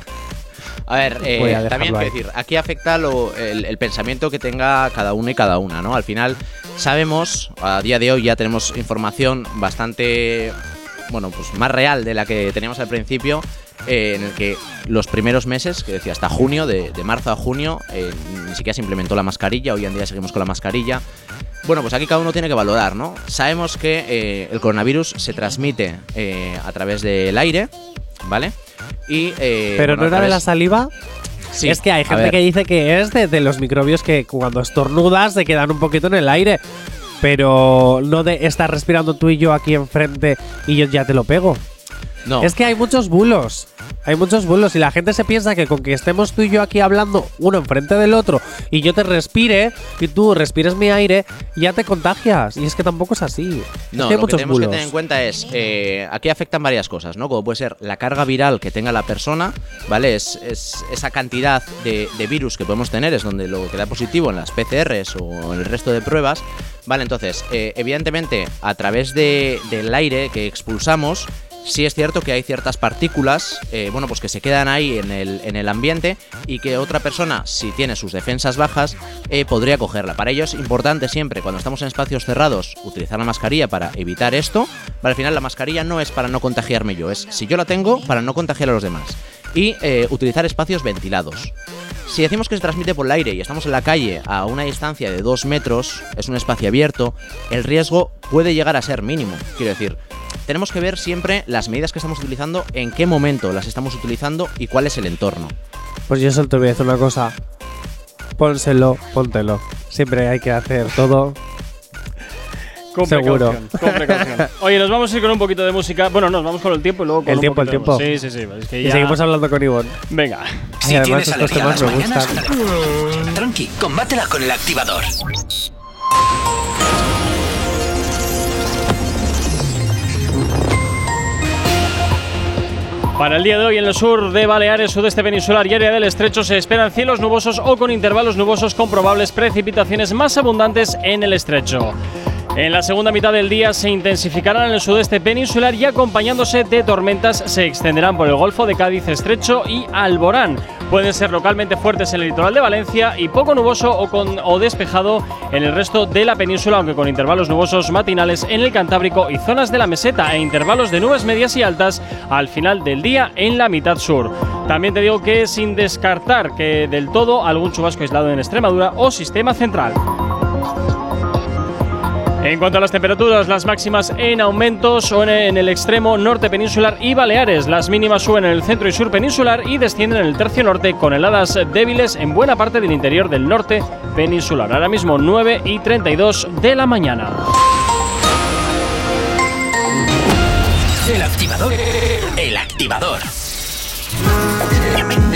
A ver, eh, a también quiero decir, aquí afecta lo- el, el pensamiento que tenga cada uno y cada una, ¿no? Al final sabemos, a día de hoy ya tenemos información bastante, bueno, pues más real de la que teníamos al principio, eh, en el que los primeros meses, que decía hasta junio, de, de marzo a junio, eh, ni siquiera se implementó la mascarilla, hoy en día seguimos con la mascarilla. Bueno, pues aquí cada uno tiene que valorar, ¿no? Sabemos que eh, el coronavirus se transmite eh, a través del aire, ¿vale? Y, Pero bueno, no era de la saliva. Sí, es que hay gente que dice que es de, de los microbios que cuando estornudas se quedan un poquito en el aire. Pero no de estar respirando tú y yo aquí enfrente y yo ya te lo pego. No. Es que hay muchos bulos. Hay muchos bulos y la gente se piensa que con que estemos tú y yo aquí hablando uno enfrente del otro y yo te respire y tú respires mi aire, ya te contagias. Y es que tampoco es así. Es No, que hay lo que tenemos bulos. que tener en cuenta es, eh, aquí afectan varias cosas, ¿no? Como puede ser la carga viral que tenga la persona, ¿vale? Es, es esa cantidad de, de virus que podemos tener, es donde lo que da positivo en las PCRs o en el resto de pruebas, ¿vale? Entonces, eh, evidentemente, a través de- del aire que expulsamos, sí es cierto que hay ciertas partículas, eh, bueno, pues que se quedan ahí en el, en el ambiente y que otra persona, si tiene sus defensas bajas, eh, podría cogerla. Para ello es importante siempre, cuando estamos en espacios cerrados, utilizar la mascarilla para evitar esto. Pero al final la mascarilla no es para no contagiarme yo, es si yo la tengo, para no contagiar a los demás. Y eh, utilizar espacios ventilados. Si decimos que se transmite por el aire y estamos en la calle a una distancia de 2 metros, es un espacio abierto, el riesgo puede llegar a ser mínimo. Quiero decir, tenemos que ver siempre las medidas que estamos utilizando, en qué momento las estamos utilizando y cuál es el entorno. Pues yo solo te voy a decir una cosa. Pónselo, póntelo. Siempre hay que hacer todo. Con Seguro. precaución, con precaución. Oye, nos vamos a ir con un poquito de música. Bueno, nos vamos con el tiempo y luego con El un tiempo, el de tiempo. Sí, sí, sí. es que Y ya- seguimos hablando con Ivonne. Venga. Si Y además tienes estos temas me gustan. tranqui, combátela con el activador. Para el día de hoy en el sur de Baleares, sudeste peninsular y área del estrecho se esperan cielos nubosos o con intervalos nubosos con probables precipitaciones más abundantes en el estrecho. En la segunda mitad del día se intensificarán en el sudeste peninsular y acompañándose de tormentas se extenderán por el Golfo de Cádiz, Estrecho y Alborán. Pueden ser localmente fuertes en el litoral de Valencia y poco nuboso o, con, o despejado en el resto de la península, aunque con intervalos nubosos matinales en el Cantábrico y zonas de la meseta e intervalos de nubes medias y altas al final del día en la mitad sur. También te digo que sin descartar que del todo algún chubasco aislado en Extremadura o sistema central. En cuanto a las temperaturas, las máximas en aumento son en el extremo norte peninsular y Baleares. Las mínimas suben en el centro y sur peninsular y descienden en el tercio norte con heladas débiles en buena parte del interior del norte peninsular. Ahora mismo 9 y 32 de la mañana. El activador. El activador.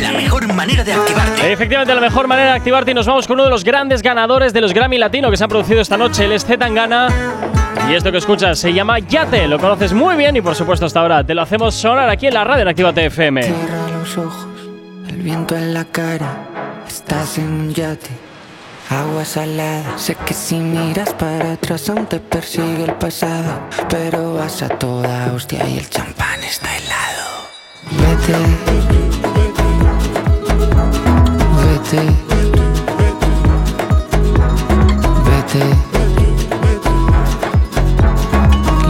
La mejor manera de activarte. Efectivamente, la mejor manera de activarte y nos vamos con uno de los grandes ganadores de los Grammy Latino que se han producido esta noche, el Z Tangana. Y esto que escuchas se llama Yate, lo conoces muy bien y por supuesto hasta ahora te lo hacemos sonar aquí en la radio en Actívate FM. Cierra los ojos, el viento en la cara, estás en un yate. Agua salada, sé que si miras para atrás aún te persigue el pasado, pero vas a toda hostia y el champán está helado. Vete, vete, vete,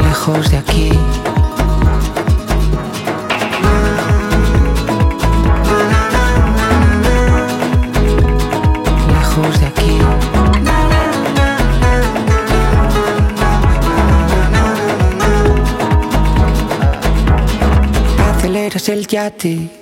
lejos de aquí. lejos de aquí. Aceleras el yate,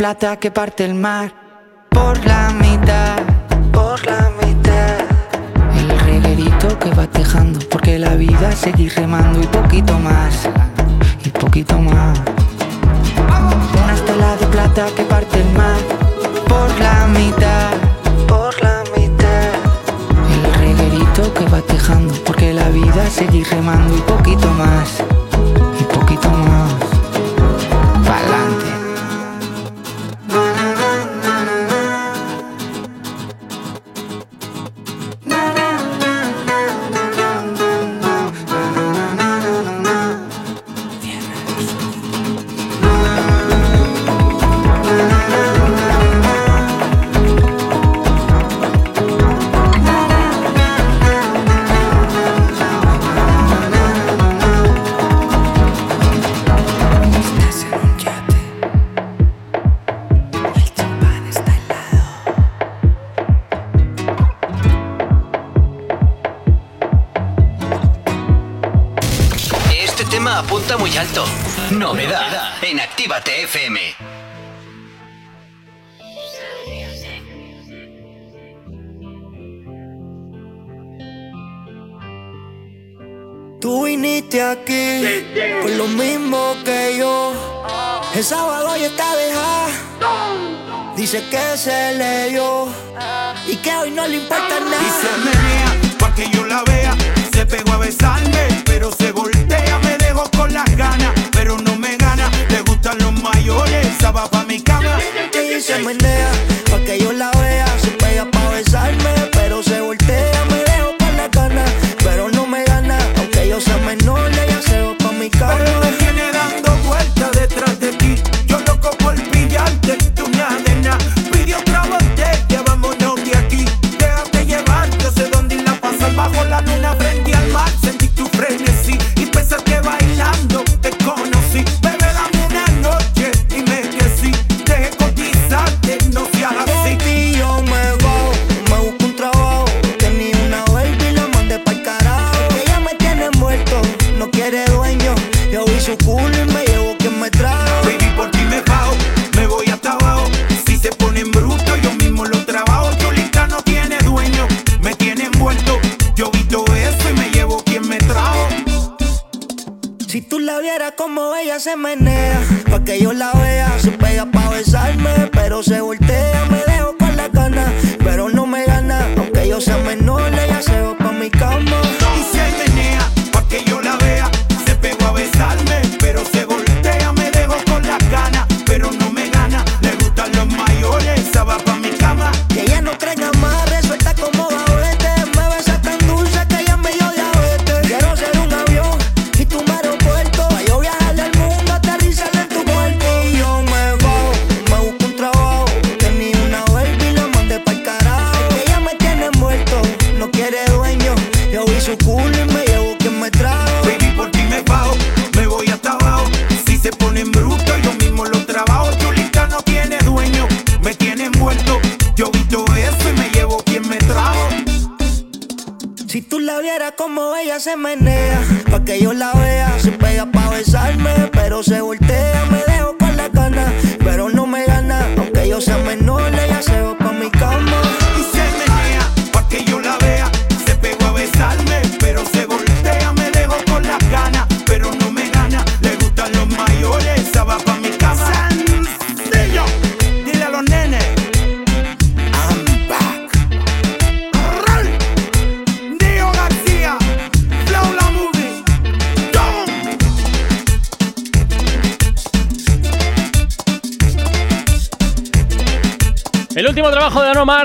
plata que parte el mar por la mitad, por la mitad. El reguerito que va tejando porque la vida seguir remando y poquito más, y poquito más. Una estela de plata que parte el mar por la mitad, por la mitad. El reguerito que va tejando porque la vida seguir remando y poquito más, Tú viniste aquí por lo mismo que yo. El sábado ya está dejada. Dice que se le dio y que hoy no le importa nada. Y se menea pa' que yo la vea. Se pegó a besarme, pero se voltea. Me dejó con las ganas, pero no me gana. Le gustan los mayores, esa va pa' mi cama. Y se menea pa' que yo la vea. Se pega pa' besarme, pero se voltea. Se menea, pa' que yo la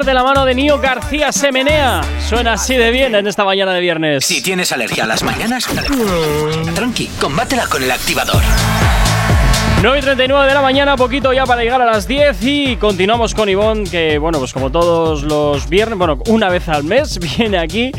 de la mano de Nio García Semenea. Suena así de bien en esta mañana de viernes. Si tienes alergia a las mañanas, tranqui, combátela con el activador. 9 y 39 de la mañana, poquito ya para llegar a las 10 y continuamos con Ivonne, que bueno, pues como todos los viernes, bueno, una vez al mes viene aquí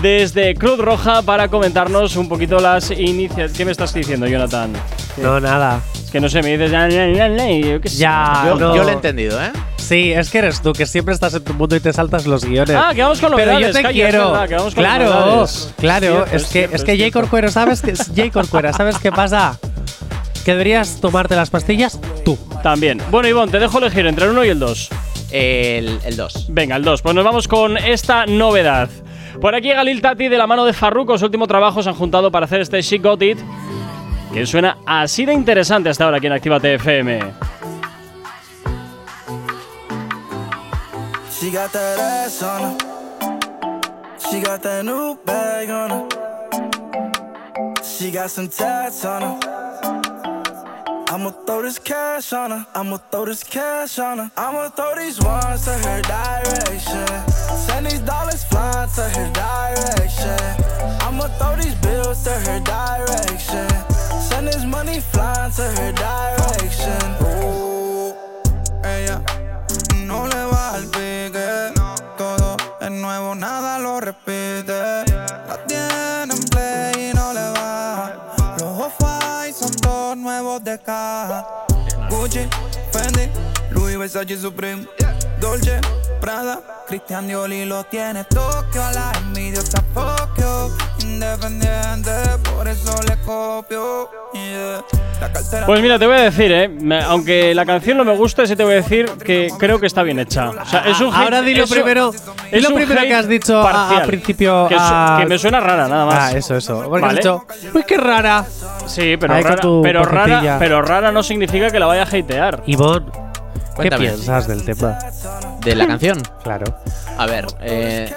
desde Cruz Roja para comentarnos un poquito las iniciativas. ¿Qué me estás diciendo, Jonathan? No, nada. Es que no sé, me dices ya, ya, ya, ya, y yo qué sé. Ya, Yo, no. yo lo he entendido, ¿eh? Sí, es que eres tú, que siempre estás en tu mundo y te saltas los guiones. Ah, que vamos con Pero yo te calla, es quiero. verdad, que vamos con claro, claro. Cierto, es que, cierto, es que Jay. Corcuera, ¿sabes qué? Jay Corcuera, ¿sabes qué pasa? Que deberías tomarte las pastillas tú. También. Bueno, Ivonne, te dejo elegir entre el 1 y el 2. El 2. Venga, el 2. Pues nos vamos con esta novedad. Por aquí Galil Tati de la mano de Farruko, su último trabajo se han juntado para hacer este She Got It, que suena así de interesante hasta ahora aquí en Actívate FM. She got that ass on her. She got that new bag on her. She got some tats on her. I'ma throw this cash on her. I'ma throw this cash on her. I'ma throw these ones to her direction. Send these dollars flying to her direction. I'ma throw these bills to her direction. Send this money flying to her direction. Ooh, Gucci, Fendi, Louis Versace Supreme, Dolce, Prada, Christian Dior y lo tiene Tokio. La envidiosa Fokio, independiente, por eso le copio. Yeah. La cartera Pues mira, te voy a decir, eh, me- aunque la canción no me gusta, sí te voy a decir que creo que está bien hecha. O sea, es un hate- Ahora di lo primero, es lo primero que has dicho al principio. Que, su- a- que me suena rara, nada más. Ah, eso, eso. Porque has Vale. dicho, uy, qué rara. Sí, pero, Ahí rara, pero, rara, pero rara no significa que la vaya a hatear. Ivonne, ¿qué Cuéntame. piensas del tema? ¿De la canción? Claro. A ver, eh,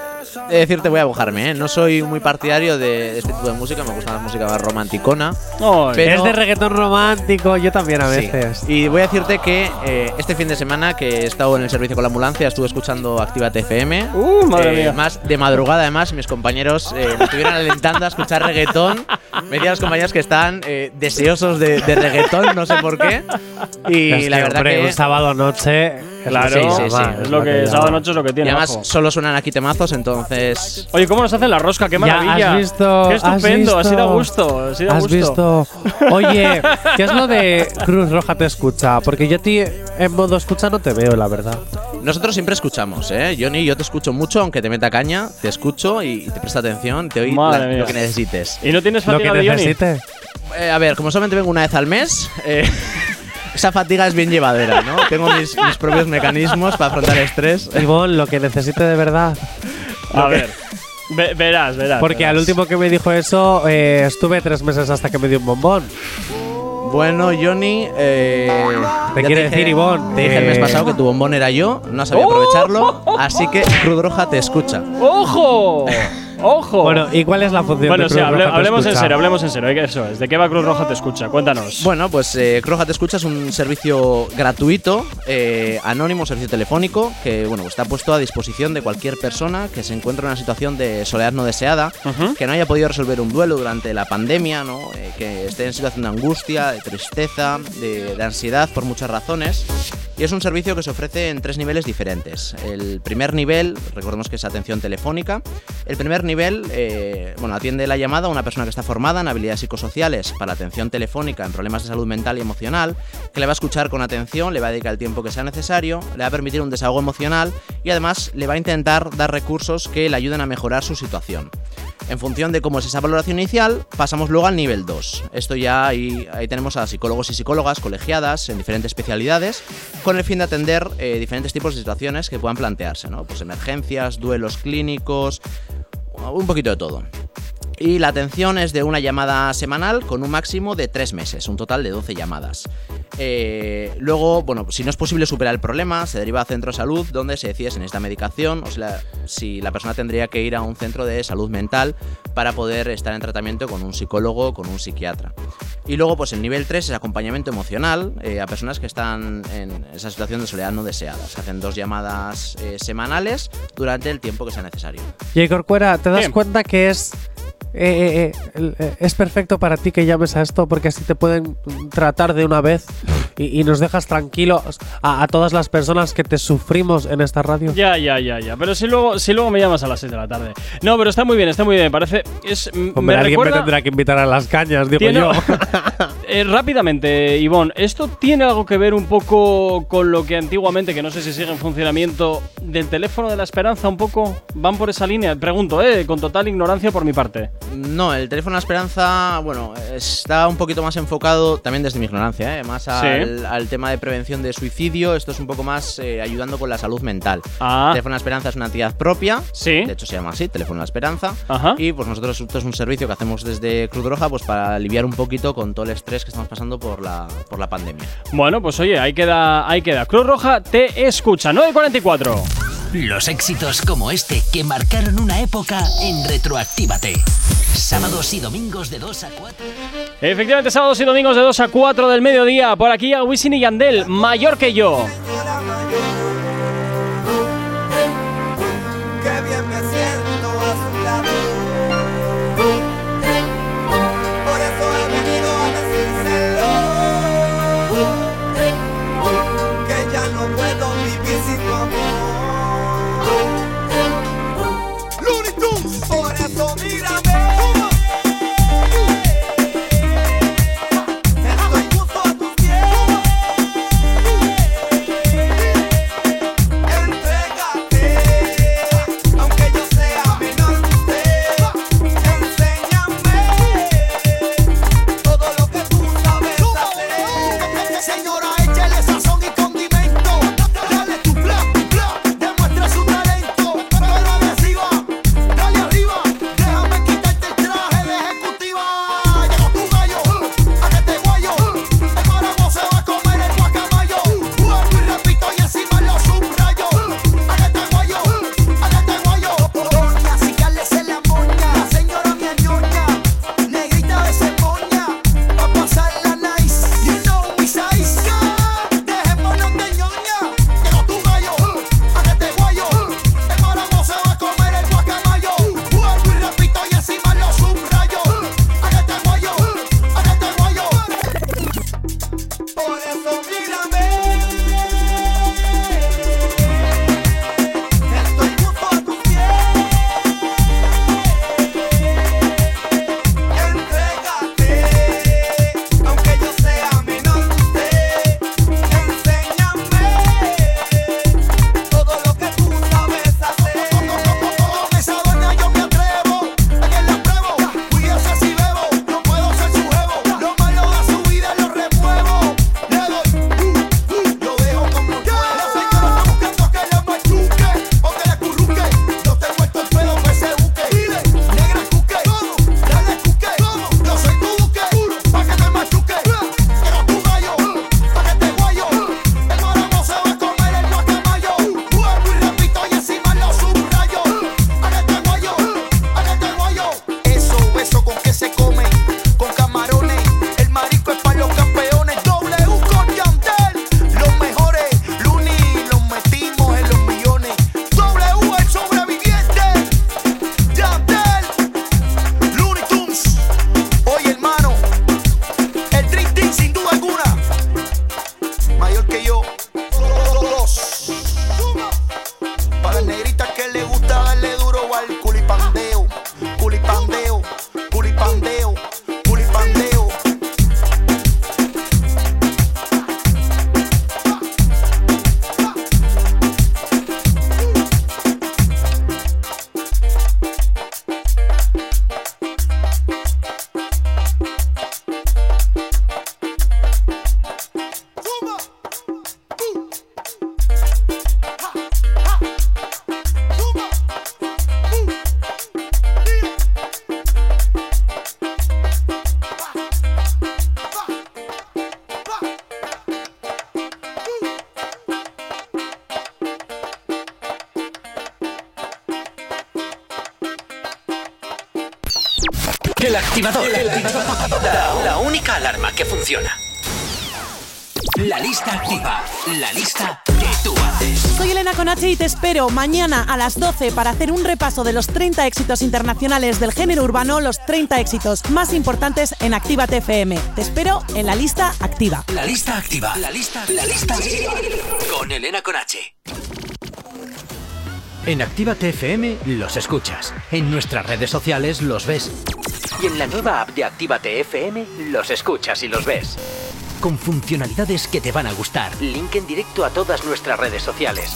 he de decirte, voy a mojarme, ¿eh? No soy muy partidario de este tipo de música, me gusta la música más romanticona. Ay. Pero- es de reggaetón romántico, yo también a Sí. veces. Y voy a decirte que eh, este fin de semana que he estado en el servicio con la ambulancia estuve escuchando Actívate FM. Uh, madre mía. Más de madrugada además, mis compañeros eh, me estuvieron alentando a escuchar reggaetón. Me decían los compañeros que están eh, deseosos de, de reggaetón, no sé por qué. Y Es la que, verdad hombre, que... un sábado noche. Claro, lo que sí, sí, sí, es lo que sábado noche es lo que Y tiene. además ojo. solo suenan aquí temazos, entonces... Oye, ¿cómo nos hacen la rosca? ¡Qué Ya, maravilla! has visto. ¡Qué has estupendo! Así da visto, gusto. Así da Has gusto. visto. Oye, ¿qué es lo de Cruz Roja te escucha? Porque yo a ti en modo escucha no te veo, la verdad. Nosotros siempre escuchamos, ¿eh? Johnny, yo te escucho mucho, aunque te meta caña, te escucho y te presta atención, te oí la- lo que necesites. ¿Y no tienes Lo que fatiga de Johnny? Eh, a ver, como solamente vengo una vez al mes, eh, esa fatiga es bien llevadera, ¿no? Tengo mis, mis propios mecanismos para afrontar el estrés. Ivonne, lo que necesite de verdad. A ver. Ve- verás, verás. Porque verás. al último que me dijo eso, eh, estuve tres meses hasta que me dio un bombón. Bueno, Johnny. Eh, Te ya quiere dije- decir, Ivonne, Te dije el eh, mes pasado que tu bombón era yo, no sabía aprovecharlo. Así que Cruz Roja te escucha. ¡Ojo! ¡Ojo! Bueno, ¿y cuál es la función Bueno, de sí, Cruz hable- Roja Te hablemos en Escucha? serio, hablemos en serio. Eso es. ¿De qué va Cruz Roja te escucha? Cuéntanos. Bueno, pues eh, Cruz Roja te escucha es un servicio gratuito, eh, anónimo, servicio telefónico, que bueno, está puesto a disposición de cualquier persona que se encuentre en una situación de soledad no deseada, que no haya podido resolver un duelo durante la pandemia, ¿no? Eh, que esté en situación de angustia, de tristeza, de, de ansiedad por muchas razones. Y es un servicio que se ofrece en tres niveles diferentes. El primer nivel, recordemos que es atención telefónica. El primer nivel, eh, bueno, atiende la llamada a una persona que está formada en habilidades psicosociales para atención telefónica en problemas de salud mental y emocional, que le va a escuchar con atención, le va a dedicar el tiempo que sea necesario, le va a permitir un desahogo emocional y además le va a intentar dar recursos que le ayuden a mejorar su situación. En función de cómo es esa valoración inicial, pasamos luego al nivel 2. Esto ya ahí, ahí tenemos a psicólogos y psicólogas colegiadas en diferentes especialidades con el fin de atender eh, diferentes tipos de situaciones que puedan plantearse, ¿no? Pues emergencias, duelos clínicos, un poquito de todo. Y la atención es de una llamada semanal con un máximo de 3 meses, un total de 12 llamadas. Eh, luego, bueno, si no es posible superar el problema, se deriva a centro de salud donde se decide si necesita medicación o si la, si la persona tendría que ir a un centro de salud mental para poder estar en tratamiento con un psicólogo o con un psiquiatra. Y luego, pues el nivel 3 es acompañamiento emocional eh, a personas que están en esa situación de soledad no deseada. Se hacen dos llamadas eh, semanales durante el tiempo que sea necesario. Jay Corcuera, ¿te das cuenta que es eh, eh, eh, eh, es perfecto para ti que llames a esto porque así te pueden tratar de una vez y, y nos dejas tranquilos a, a todas las personas que te sufrimos en esta radio? Ya, ya, ya, ya. Pero si luego, si luego me llamas a las 6 de la tarde. No, pero está muy bien, está muy bien. Me parece. Es, m- Hombre, me alguien recuerda, me tendrá que invitar a las cañas, digo Tiene- yo. Eh, rápidamente, Ivonne, ¿esto tiene algo que ver un poco con lo que antiguamente, que no sé si sigue en funcionamiento, del teléfono de la esperanza un poco? ¿Van por esa línea? Pregunto, ¿eh? Con total ignorancia por mi parte. No, el teléfono de la esperanza, bueno, está un poquito más enfocado, también desde mi ignorancia, ¿eh? más al, al tema de prevención de suicidio. Esto es un poco más eh, ayudando con la salud mental. Ah. El teléfono de la esperanza es una entidad propia. Sí. De hecho, se llama así, teléfono de la esperanza. Ajá. Y pues nosotros, esto es un servicio que hacemos desde Cruz Roja pues para aliviar un poquito con todo el estrés que estamos pasando por la, por la pandemia. Bueno, pues oye, ahí queda, ahí queda. Cruz Roja te escucha, 9.44. Los éxitos como este que marcaron una época en Retroactívate. Sábados y domingos de 2 a 4. Efectivamente, sábados y domingos de 2 a 4 del mediodía. Por aquí a Wisin y Yandel, mayor que yo. Mañana a las 12 para hacer un repaso de los 30 éxitos internacionales del género urbano, los 30 éxitos más importantes en Actívate FM. Te espero en la lista activa. La lista activa. La lista, la lista activa. Con Elena Conache. En Actívate FM los escuchas. En nuestras redes sociales los ves. Y en la nueva app de Actívate FM los escuchas y los ves. Con funcionalidades que te van a gustar. Link en directo a todas nuestras redes sociales.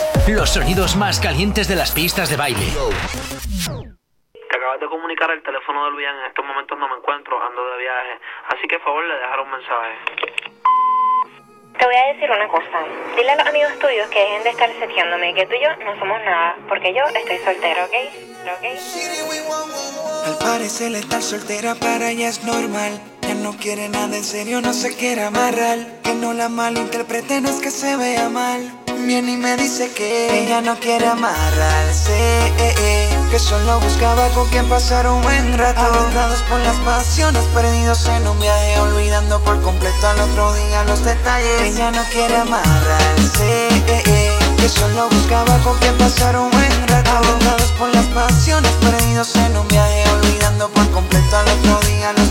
Los sonidos más calientes de las pistas de baile. Te acabas de comunicar el teléfono de Luis en estos momentos no me encuentro, ando de viaje, así que por favor le dejaré un mensaje. Te voy a decir una cosa. Dile a los amigos tuyos que dejen de estar seteándome, que tú y yo no somos nada, porque yo estoy soltero, ¿ok? ¿Ok? Al parecer estar soltera para ella es normal. Ya no quiere nada en serio, no se quiere amarrar. Que no la malinterprete, no es que se vea mal. Y me dice que ella no quiere amarrarse. eh, Que solo buscaba con quien pasar un buen rato. Aventados por las pasiones, perdidos en un viaje, olvidando por completo al otro día los detalles. Ella no quiere amarrarse. eh, Que solo buscaba con quien pasar un buen rato. Aventados por las pasiones, perdidos en un viaje, olvidando por completo al otro día los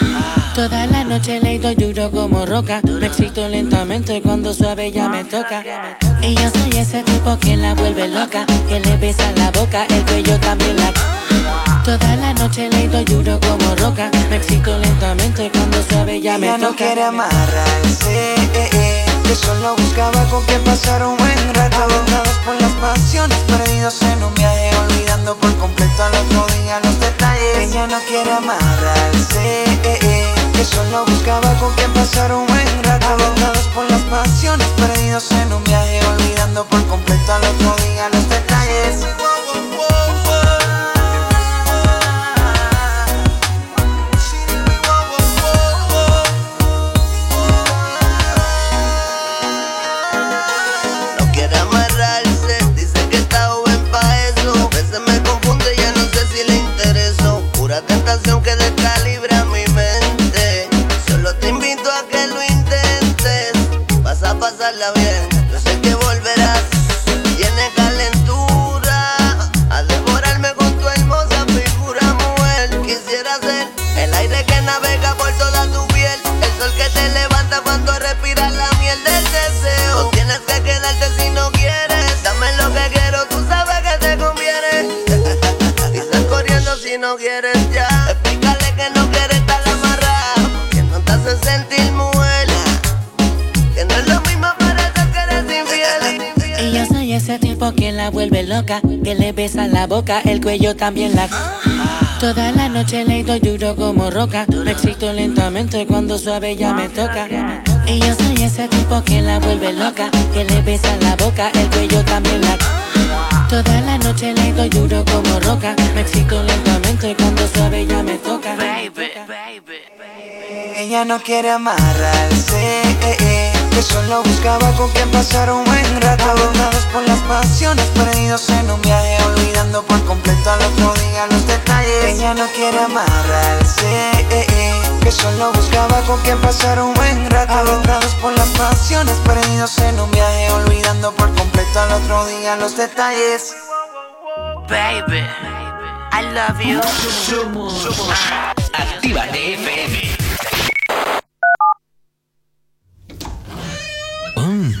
Toda la noche le doy duro como roca, me excito lentamente cuando suave ya me toca. Y yo soy ese tipo que la vuelve loca, que le besa la boca, el cuello también la... Toda la noche le doy duro como roca, me excito lentamente cuando suave ya me Ella no toca. quiere amarrarse, eh, eh, que solo buscaba con quien pasar un buen rato. Aventados por las pasiones, perdidos en un viaje, olvidando por completo al otro día los detalles. Ella no quiere amarrarse, eh, eh, solo buscaba con quien pasar un buen rato. Aventados por las pasiones, perdidos en un viaje, olvidando por completo al otro día los detalles. A pasarla tipo que la vuelve loca, que le besa la boca, el cuello también la... Toda la noche le doy duro como roca, me excito lentamente cuando suave ya me toca. Y yo soy ese tipo que la vuelve loca, que le besa la boca, el cuello también la... Toda la noche le doy duro como roca, me excito lentamente cuando suave ya me toca. Ella no quiere amarrarse, eh, eh, que solo buscaba con quien pasar un buen rato. Abandonados por las pasiones, perdidos en un viaje, olvidando por completo al otro día los detalles. Ella no quiere amarrarse, eh, eh, que solo buscaba con quien pasar un buen rato. Abandonados por las pasiones perdidos en un viaje, olvidando por completo al otro día los detalles. Baby, I love you. Actívate FM. Oh,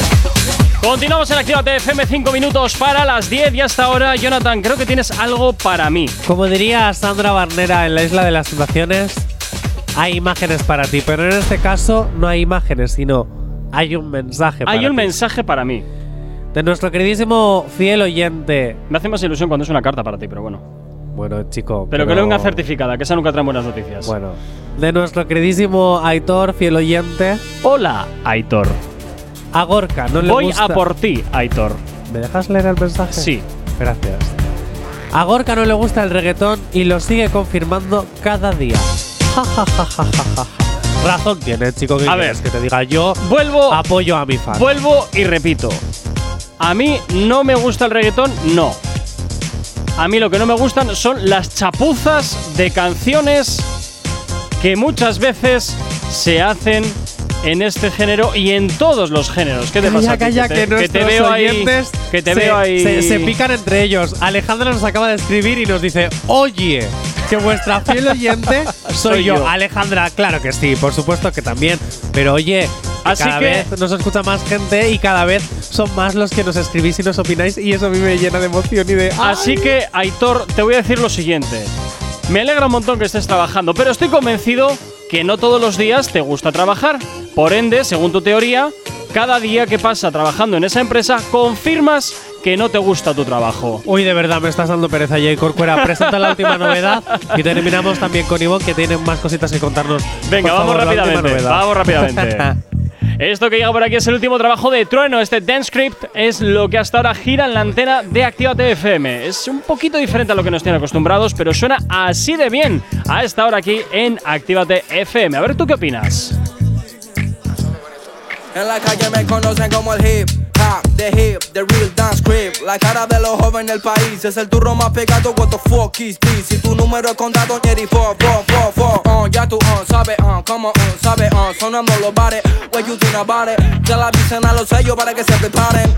Continuamos en Actívate FM 5 minutos para las 10 y hasta ahora, Jonathan, creo que tienes algo para mí. Como diría Sandra Barnera en la Isla de las Tentaciones, hay imágenes para ti, pero en este caso no hay imágenes, sino hay un mensaje para Hay un ti. mensaje para mí. De nuestro queridísimo fiel oyente. Me hace más ilusión cuando es una carta para ti, pero bueno. Bueno, chico. Pero, que no venga certificada, que esa nunca trae buenas noticias. Bueno. De nuestro queridísimo Aitor, fiel oyente. Hola, Aitor. A Gorka no le Voy gusta. a por ti, Aitor. ¿Me dejas leer el mensaje? Sí. Gracias. A Gorka no le gusta el reggaetón y lo sigue confirmando cada día. Ja, ja, ja, ja, ja, ja. Razón tiene, chico, que A ver. que te diga yo. Vuelvo, Apoyo a mi fan. vuelvo y repito. A mí no me gusta el reggaetón, no. A mí lo que no me gustan son las chapuzas de canciones que muchas veces se hacen en este género y en todos los géneros. ¿Qué te pasa? Calla, a calla, que, te, que te nuestros veo ahí. Que te se, veo ahí. Se, se pican entre ellos. Alejandra nos acaba de escribir y nos dice: Oye, que vuestra fiel oyente soy, Soy yo. yo. Alejandra, claro que sí, por supuesto que también. Pero oye, Así cada que- vez nos escucha más gente y cada vez son más los que nos escribís y nos opináis. Y eso a mí me llena de emoción y de. Así que, Aitor, te voy a decir lo siguiente. Me alegra un montón que estés trabajando, pero estoy convencido que no todos los días te gusta trabajar. Por ende, según tu teoría, cada día que pasa trabajando en esa empresa, confirmas que no te gusta tu trabajo. Uy, de verdad, me estás dando pereza, Jay Corcuera. Presenta la última novedad y terminamos también con Ivonne, que tiene más cositas que contarnos. Venga, Por vamos favor, rápidamente. Vamos rápidamente. Esto que llega por aquí es el último trabajo de Trueno. Este Dance Script es lo que hasta ahora gira en la antena de Actívate FM. Es un poquito diferente a lo que nos tienen acostumbrados, pero suena así de bien a esta hora aquí en Actívate FM. A ver, ¿tú qué opinas? En la calle me conocen como el hip the hip, the real dance creep. La cara de los jóvenes del país es el turro más pegado. What the fuck is this? Si tu número es contado, Jerry, fo, fo, fo, fo. Uh, ya tú, uh, sabes, uh, como, uh, sabes, uh, sonando los bares. What you think about it? Ya la avisen a los sellos para que se preparen.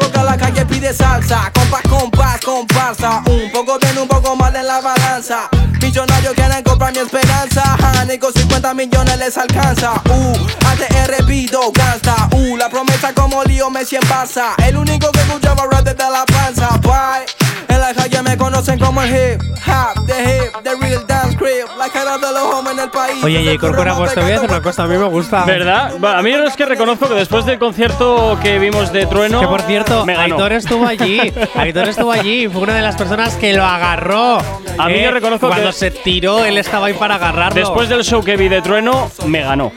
Porque la calle pide salsa, compás, compás, comparsa. Un poco bien, un poco mal en la balanza. Millonarios quieren comprar mi esperanza. Ja, ni con 50 millones les alcanza. Uh, ATR pido gasta. Uh, la promesa como lío Messi en Barça. El único que escuchaba rap desde la panza. Bye. En la calle me conocen como el hip hop, the hip, the real dance creep. La cara de los jóvenes del país. Oye, el Corcuera, más pues te voy a decir una cosa, a mí me gusta. ¿Verdad? Bueno, a mí no es que reconozco que después del concierto que vimos de Trueno. Que por cierto, me ganó. Aitor estuvo allí. Aitor estuvo allí y fue una de las personas que lo agarró. A mí Eh, yo reconozco Cuando que- se tiró, él estaba ahí para agarrarlo. Después del show que vi de Trueno, me ganó.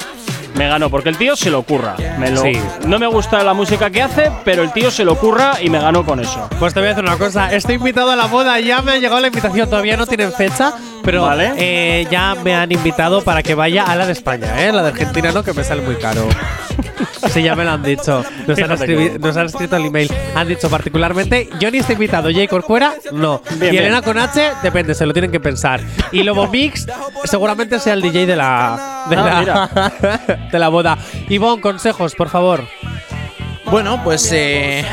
Me ganó, porque el tío se lo curra. Me lo- Sí. No me gusta la música que hace, pero el tío se lo curra y me ganó con eso. Pues te voy a decir una cosa, estoy invitado a la boda, ya me ha llegado la invitación, todavía no tienen fecha, pero Vale. eh, ya me han invitado para que vaya a la de España, ¿eh? La de Argentina no, que me sale muy caro. Sí, ya me lo han dicho. Nos han, nos escrito el email. Han dicho particularmente, Johnny está invitado, Jay Corcuera, no. Bien, y Elena bien. con H, depende, se lo tienen que pensar. Y Lobo Mix, seguramente sea el DJ de la, de, Ah, la, de la boda. Ivonne, consejos, por favor. Bueno, pues eh,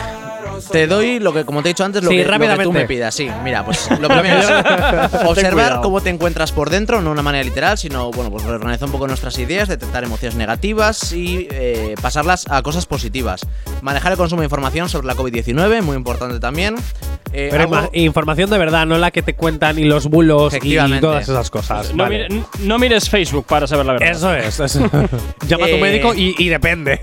te doy lo que, como te he dicho antes, lo, Sí, que, lo que tú rápidamente. me pidas. Sí, mira, pues lo primero es observar cómo te encuentras por dentro, no de una manera literal, sino, bueno, pues organizar un poco nuestras ideas, detectar emociones negativas y eh, pasarlas a cosas positivas. Manejar el consumo de información sobre la COVID-19, muy importante también. Eh, Pero algo- información de verdad, no la que te cuentan y los bulos y todas esas cosas. No, Vale. mire- no mires Facebook para saber la verdad. Eso es. eso. Llama a tu Eh, médico y, y depende.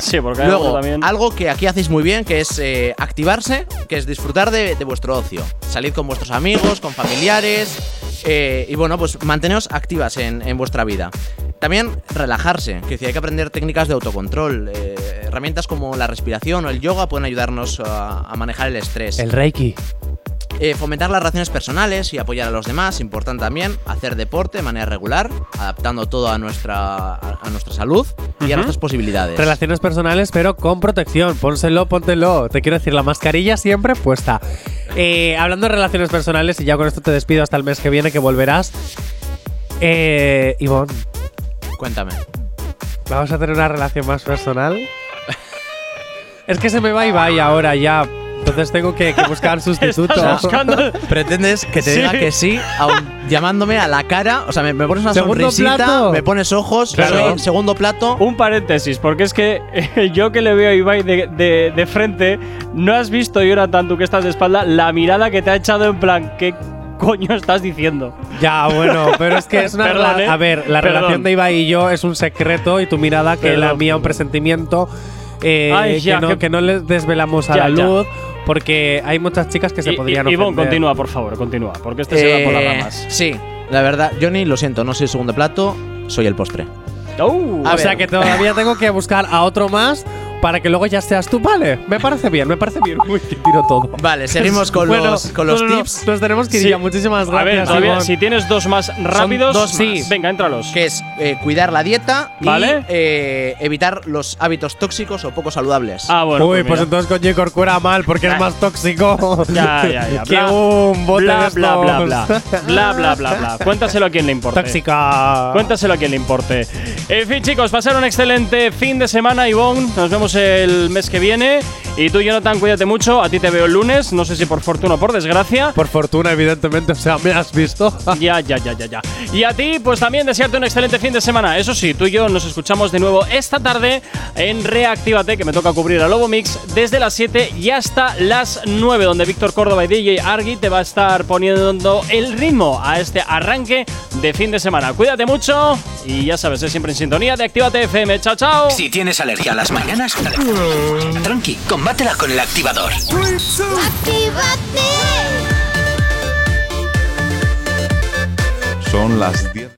Sí, porque hay Luego, alguno también. algo que aquí hacéis muy bien, que es eh, activarse, que es disfrutar de, vuestro ocio. Salid con vuestros amigos, con familiares, eh, y bueno, pues manteneos activas en, vuestra vida. También relajarse, que hay que aprender técnicas de autocontrol. eh, herramientas como la respiración o el yoga pueden ayudarnos a manejar el estrés. El Reiki. Eh, fomentar las relaciones personales y apoyar a los demás, importante también. Hacer deporte de manera regular, adaptando todo a nuestra, a, nuestra salud y a nuestras posibilidades. Relaciones personales, pero con protección. Pónselo, póntelo. Te quiero decir, la mascarilla siempre puesta. Eh, hablando de relaciones personales, y ya con esto te despido hasta el mes que viene, que volverás. Eh, Ivonne, Cuéntame. ¿vamos a tener una relación más personal? es que se me va y va y ahora ya. Entonces tengo que, que buscar sustituto. Estás buscando- Pretendes que te Sí. diga que sí, aun llamándome a la cara. O sea, me, me pones una Segundo sonrisita, plato. me pones ojos, Claro. soy segundo plato. Un paréntesis, porque es que eh, yo que le veo a Ibai de, de- de frente, no has visto, Jonathan, tú que estás de espalda, la mirada que te ha echado en plan, ¿qué coño estás diciendo? Ya, bueno, pero es que es una Perdón, rela- ¿eh? A ver, la Perdón. relación de Ibai y yo es un secreto y tu mirada que Perdón. la mía un presentimiento eh, Ay, ya, que, no, que- que no les desvelamos a Ya, la ya. luz porque hay muchas chicas que se Y- podrían y- Ivonne, continúa, por favor, continúa, porque este se va por las Eh, ramas. Sí, la verdad, Johnny, lo siento, no soy el segundo plato, soy el postre. Uh, o sea que todavía tengo que buscar a otro más para que luego ya seas tú. Vale, me parece bien, me parece bien. Uy, que tiro todo. Vale, seguimos con Bueno, los, con los no, no, no, tips. Nos tenemos que ir Sí. ya. Muchísimas a gracias. ver, todavía, Ivonne. si tienes dos más rápidos, dos sí, más. venga, éntralos. Que es eh, cuidar la dieta Vale. y eh, evitar los hábitos tóxicos o poco saludables. Ah, bueno, Uy, pues, pues entonces con J. Corcuera mal porque es más tóxico Ya, ya, ya. que un bote bla, de bla, bla, bla, bla, bla, bla, bla. Cuéntaselo a quien le importe. Tóxica. Cuéntaselo a quien le importe. En fin, chicos, pasar un excelente fin de semana, Ivonne. Nos vemos el mes que viene. Y tú, Jonathan, cuídate mucho. A ti te veo el lunes. No sé si por fortuna o por desgracia. Por fortuna, evidentemente. O sea, ¿me has visto? Ya, ya, ya, ya, ya. Y a ti, pues también desearte un excelente fin de semana. Eso sí, tú y yo nos escuchamos de nuevo esta tarde en Reactívate, que me toca cubrir a Lobo Mix desde las 7 y hasta las 9, donde Víctor Córdoba y DJ Argui te va a estar poniendo el ritmo a este arranque de fin de semana. Cuídate mucho y ya sabes, es siempre en sintonía de Actívate FM. Chao, chao. Si tienes alergia a las mañanas, tranqui, combátela con el activador. Son las 10.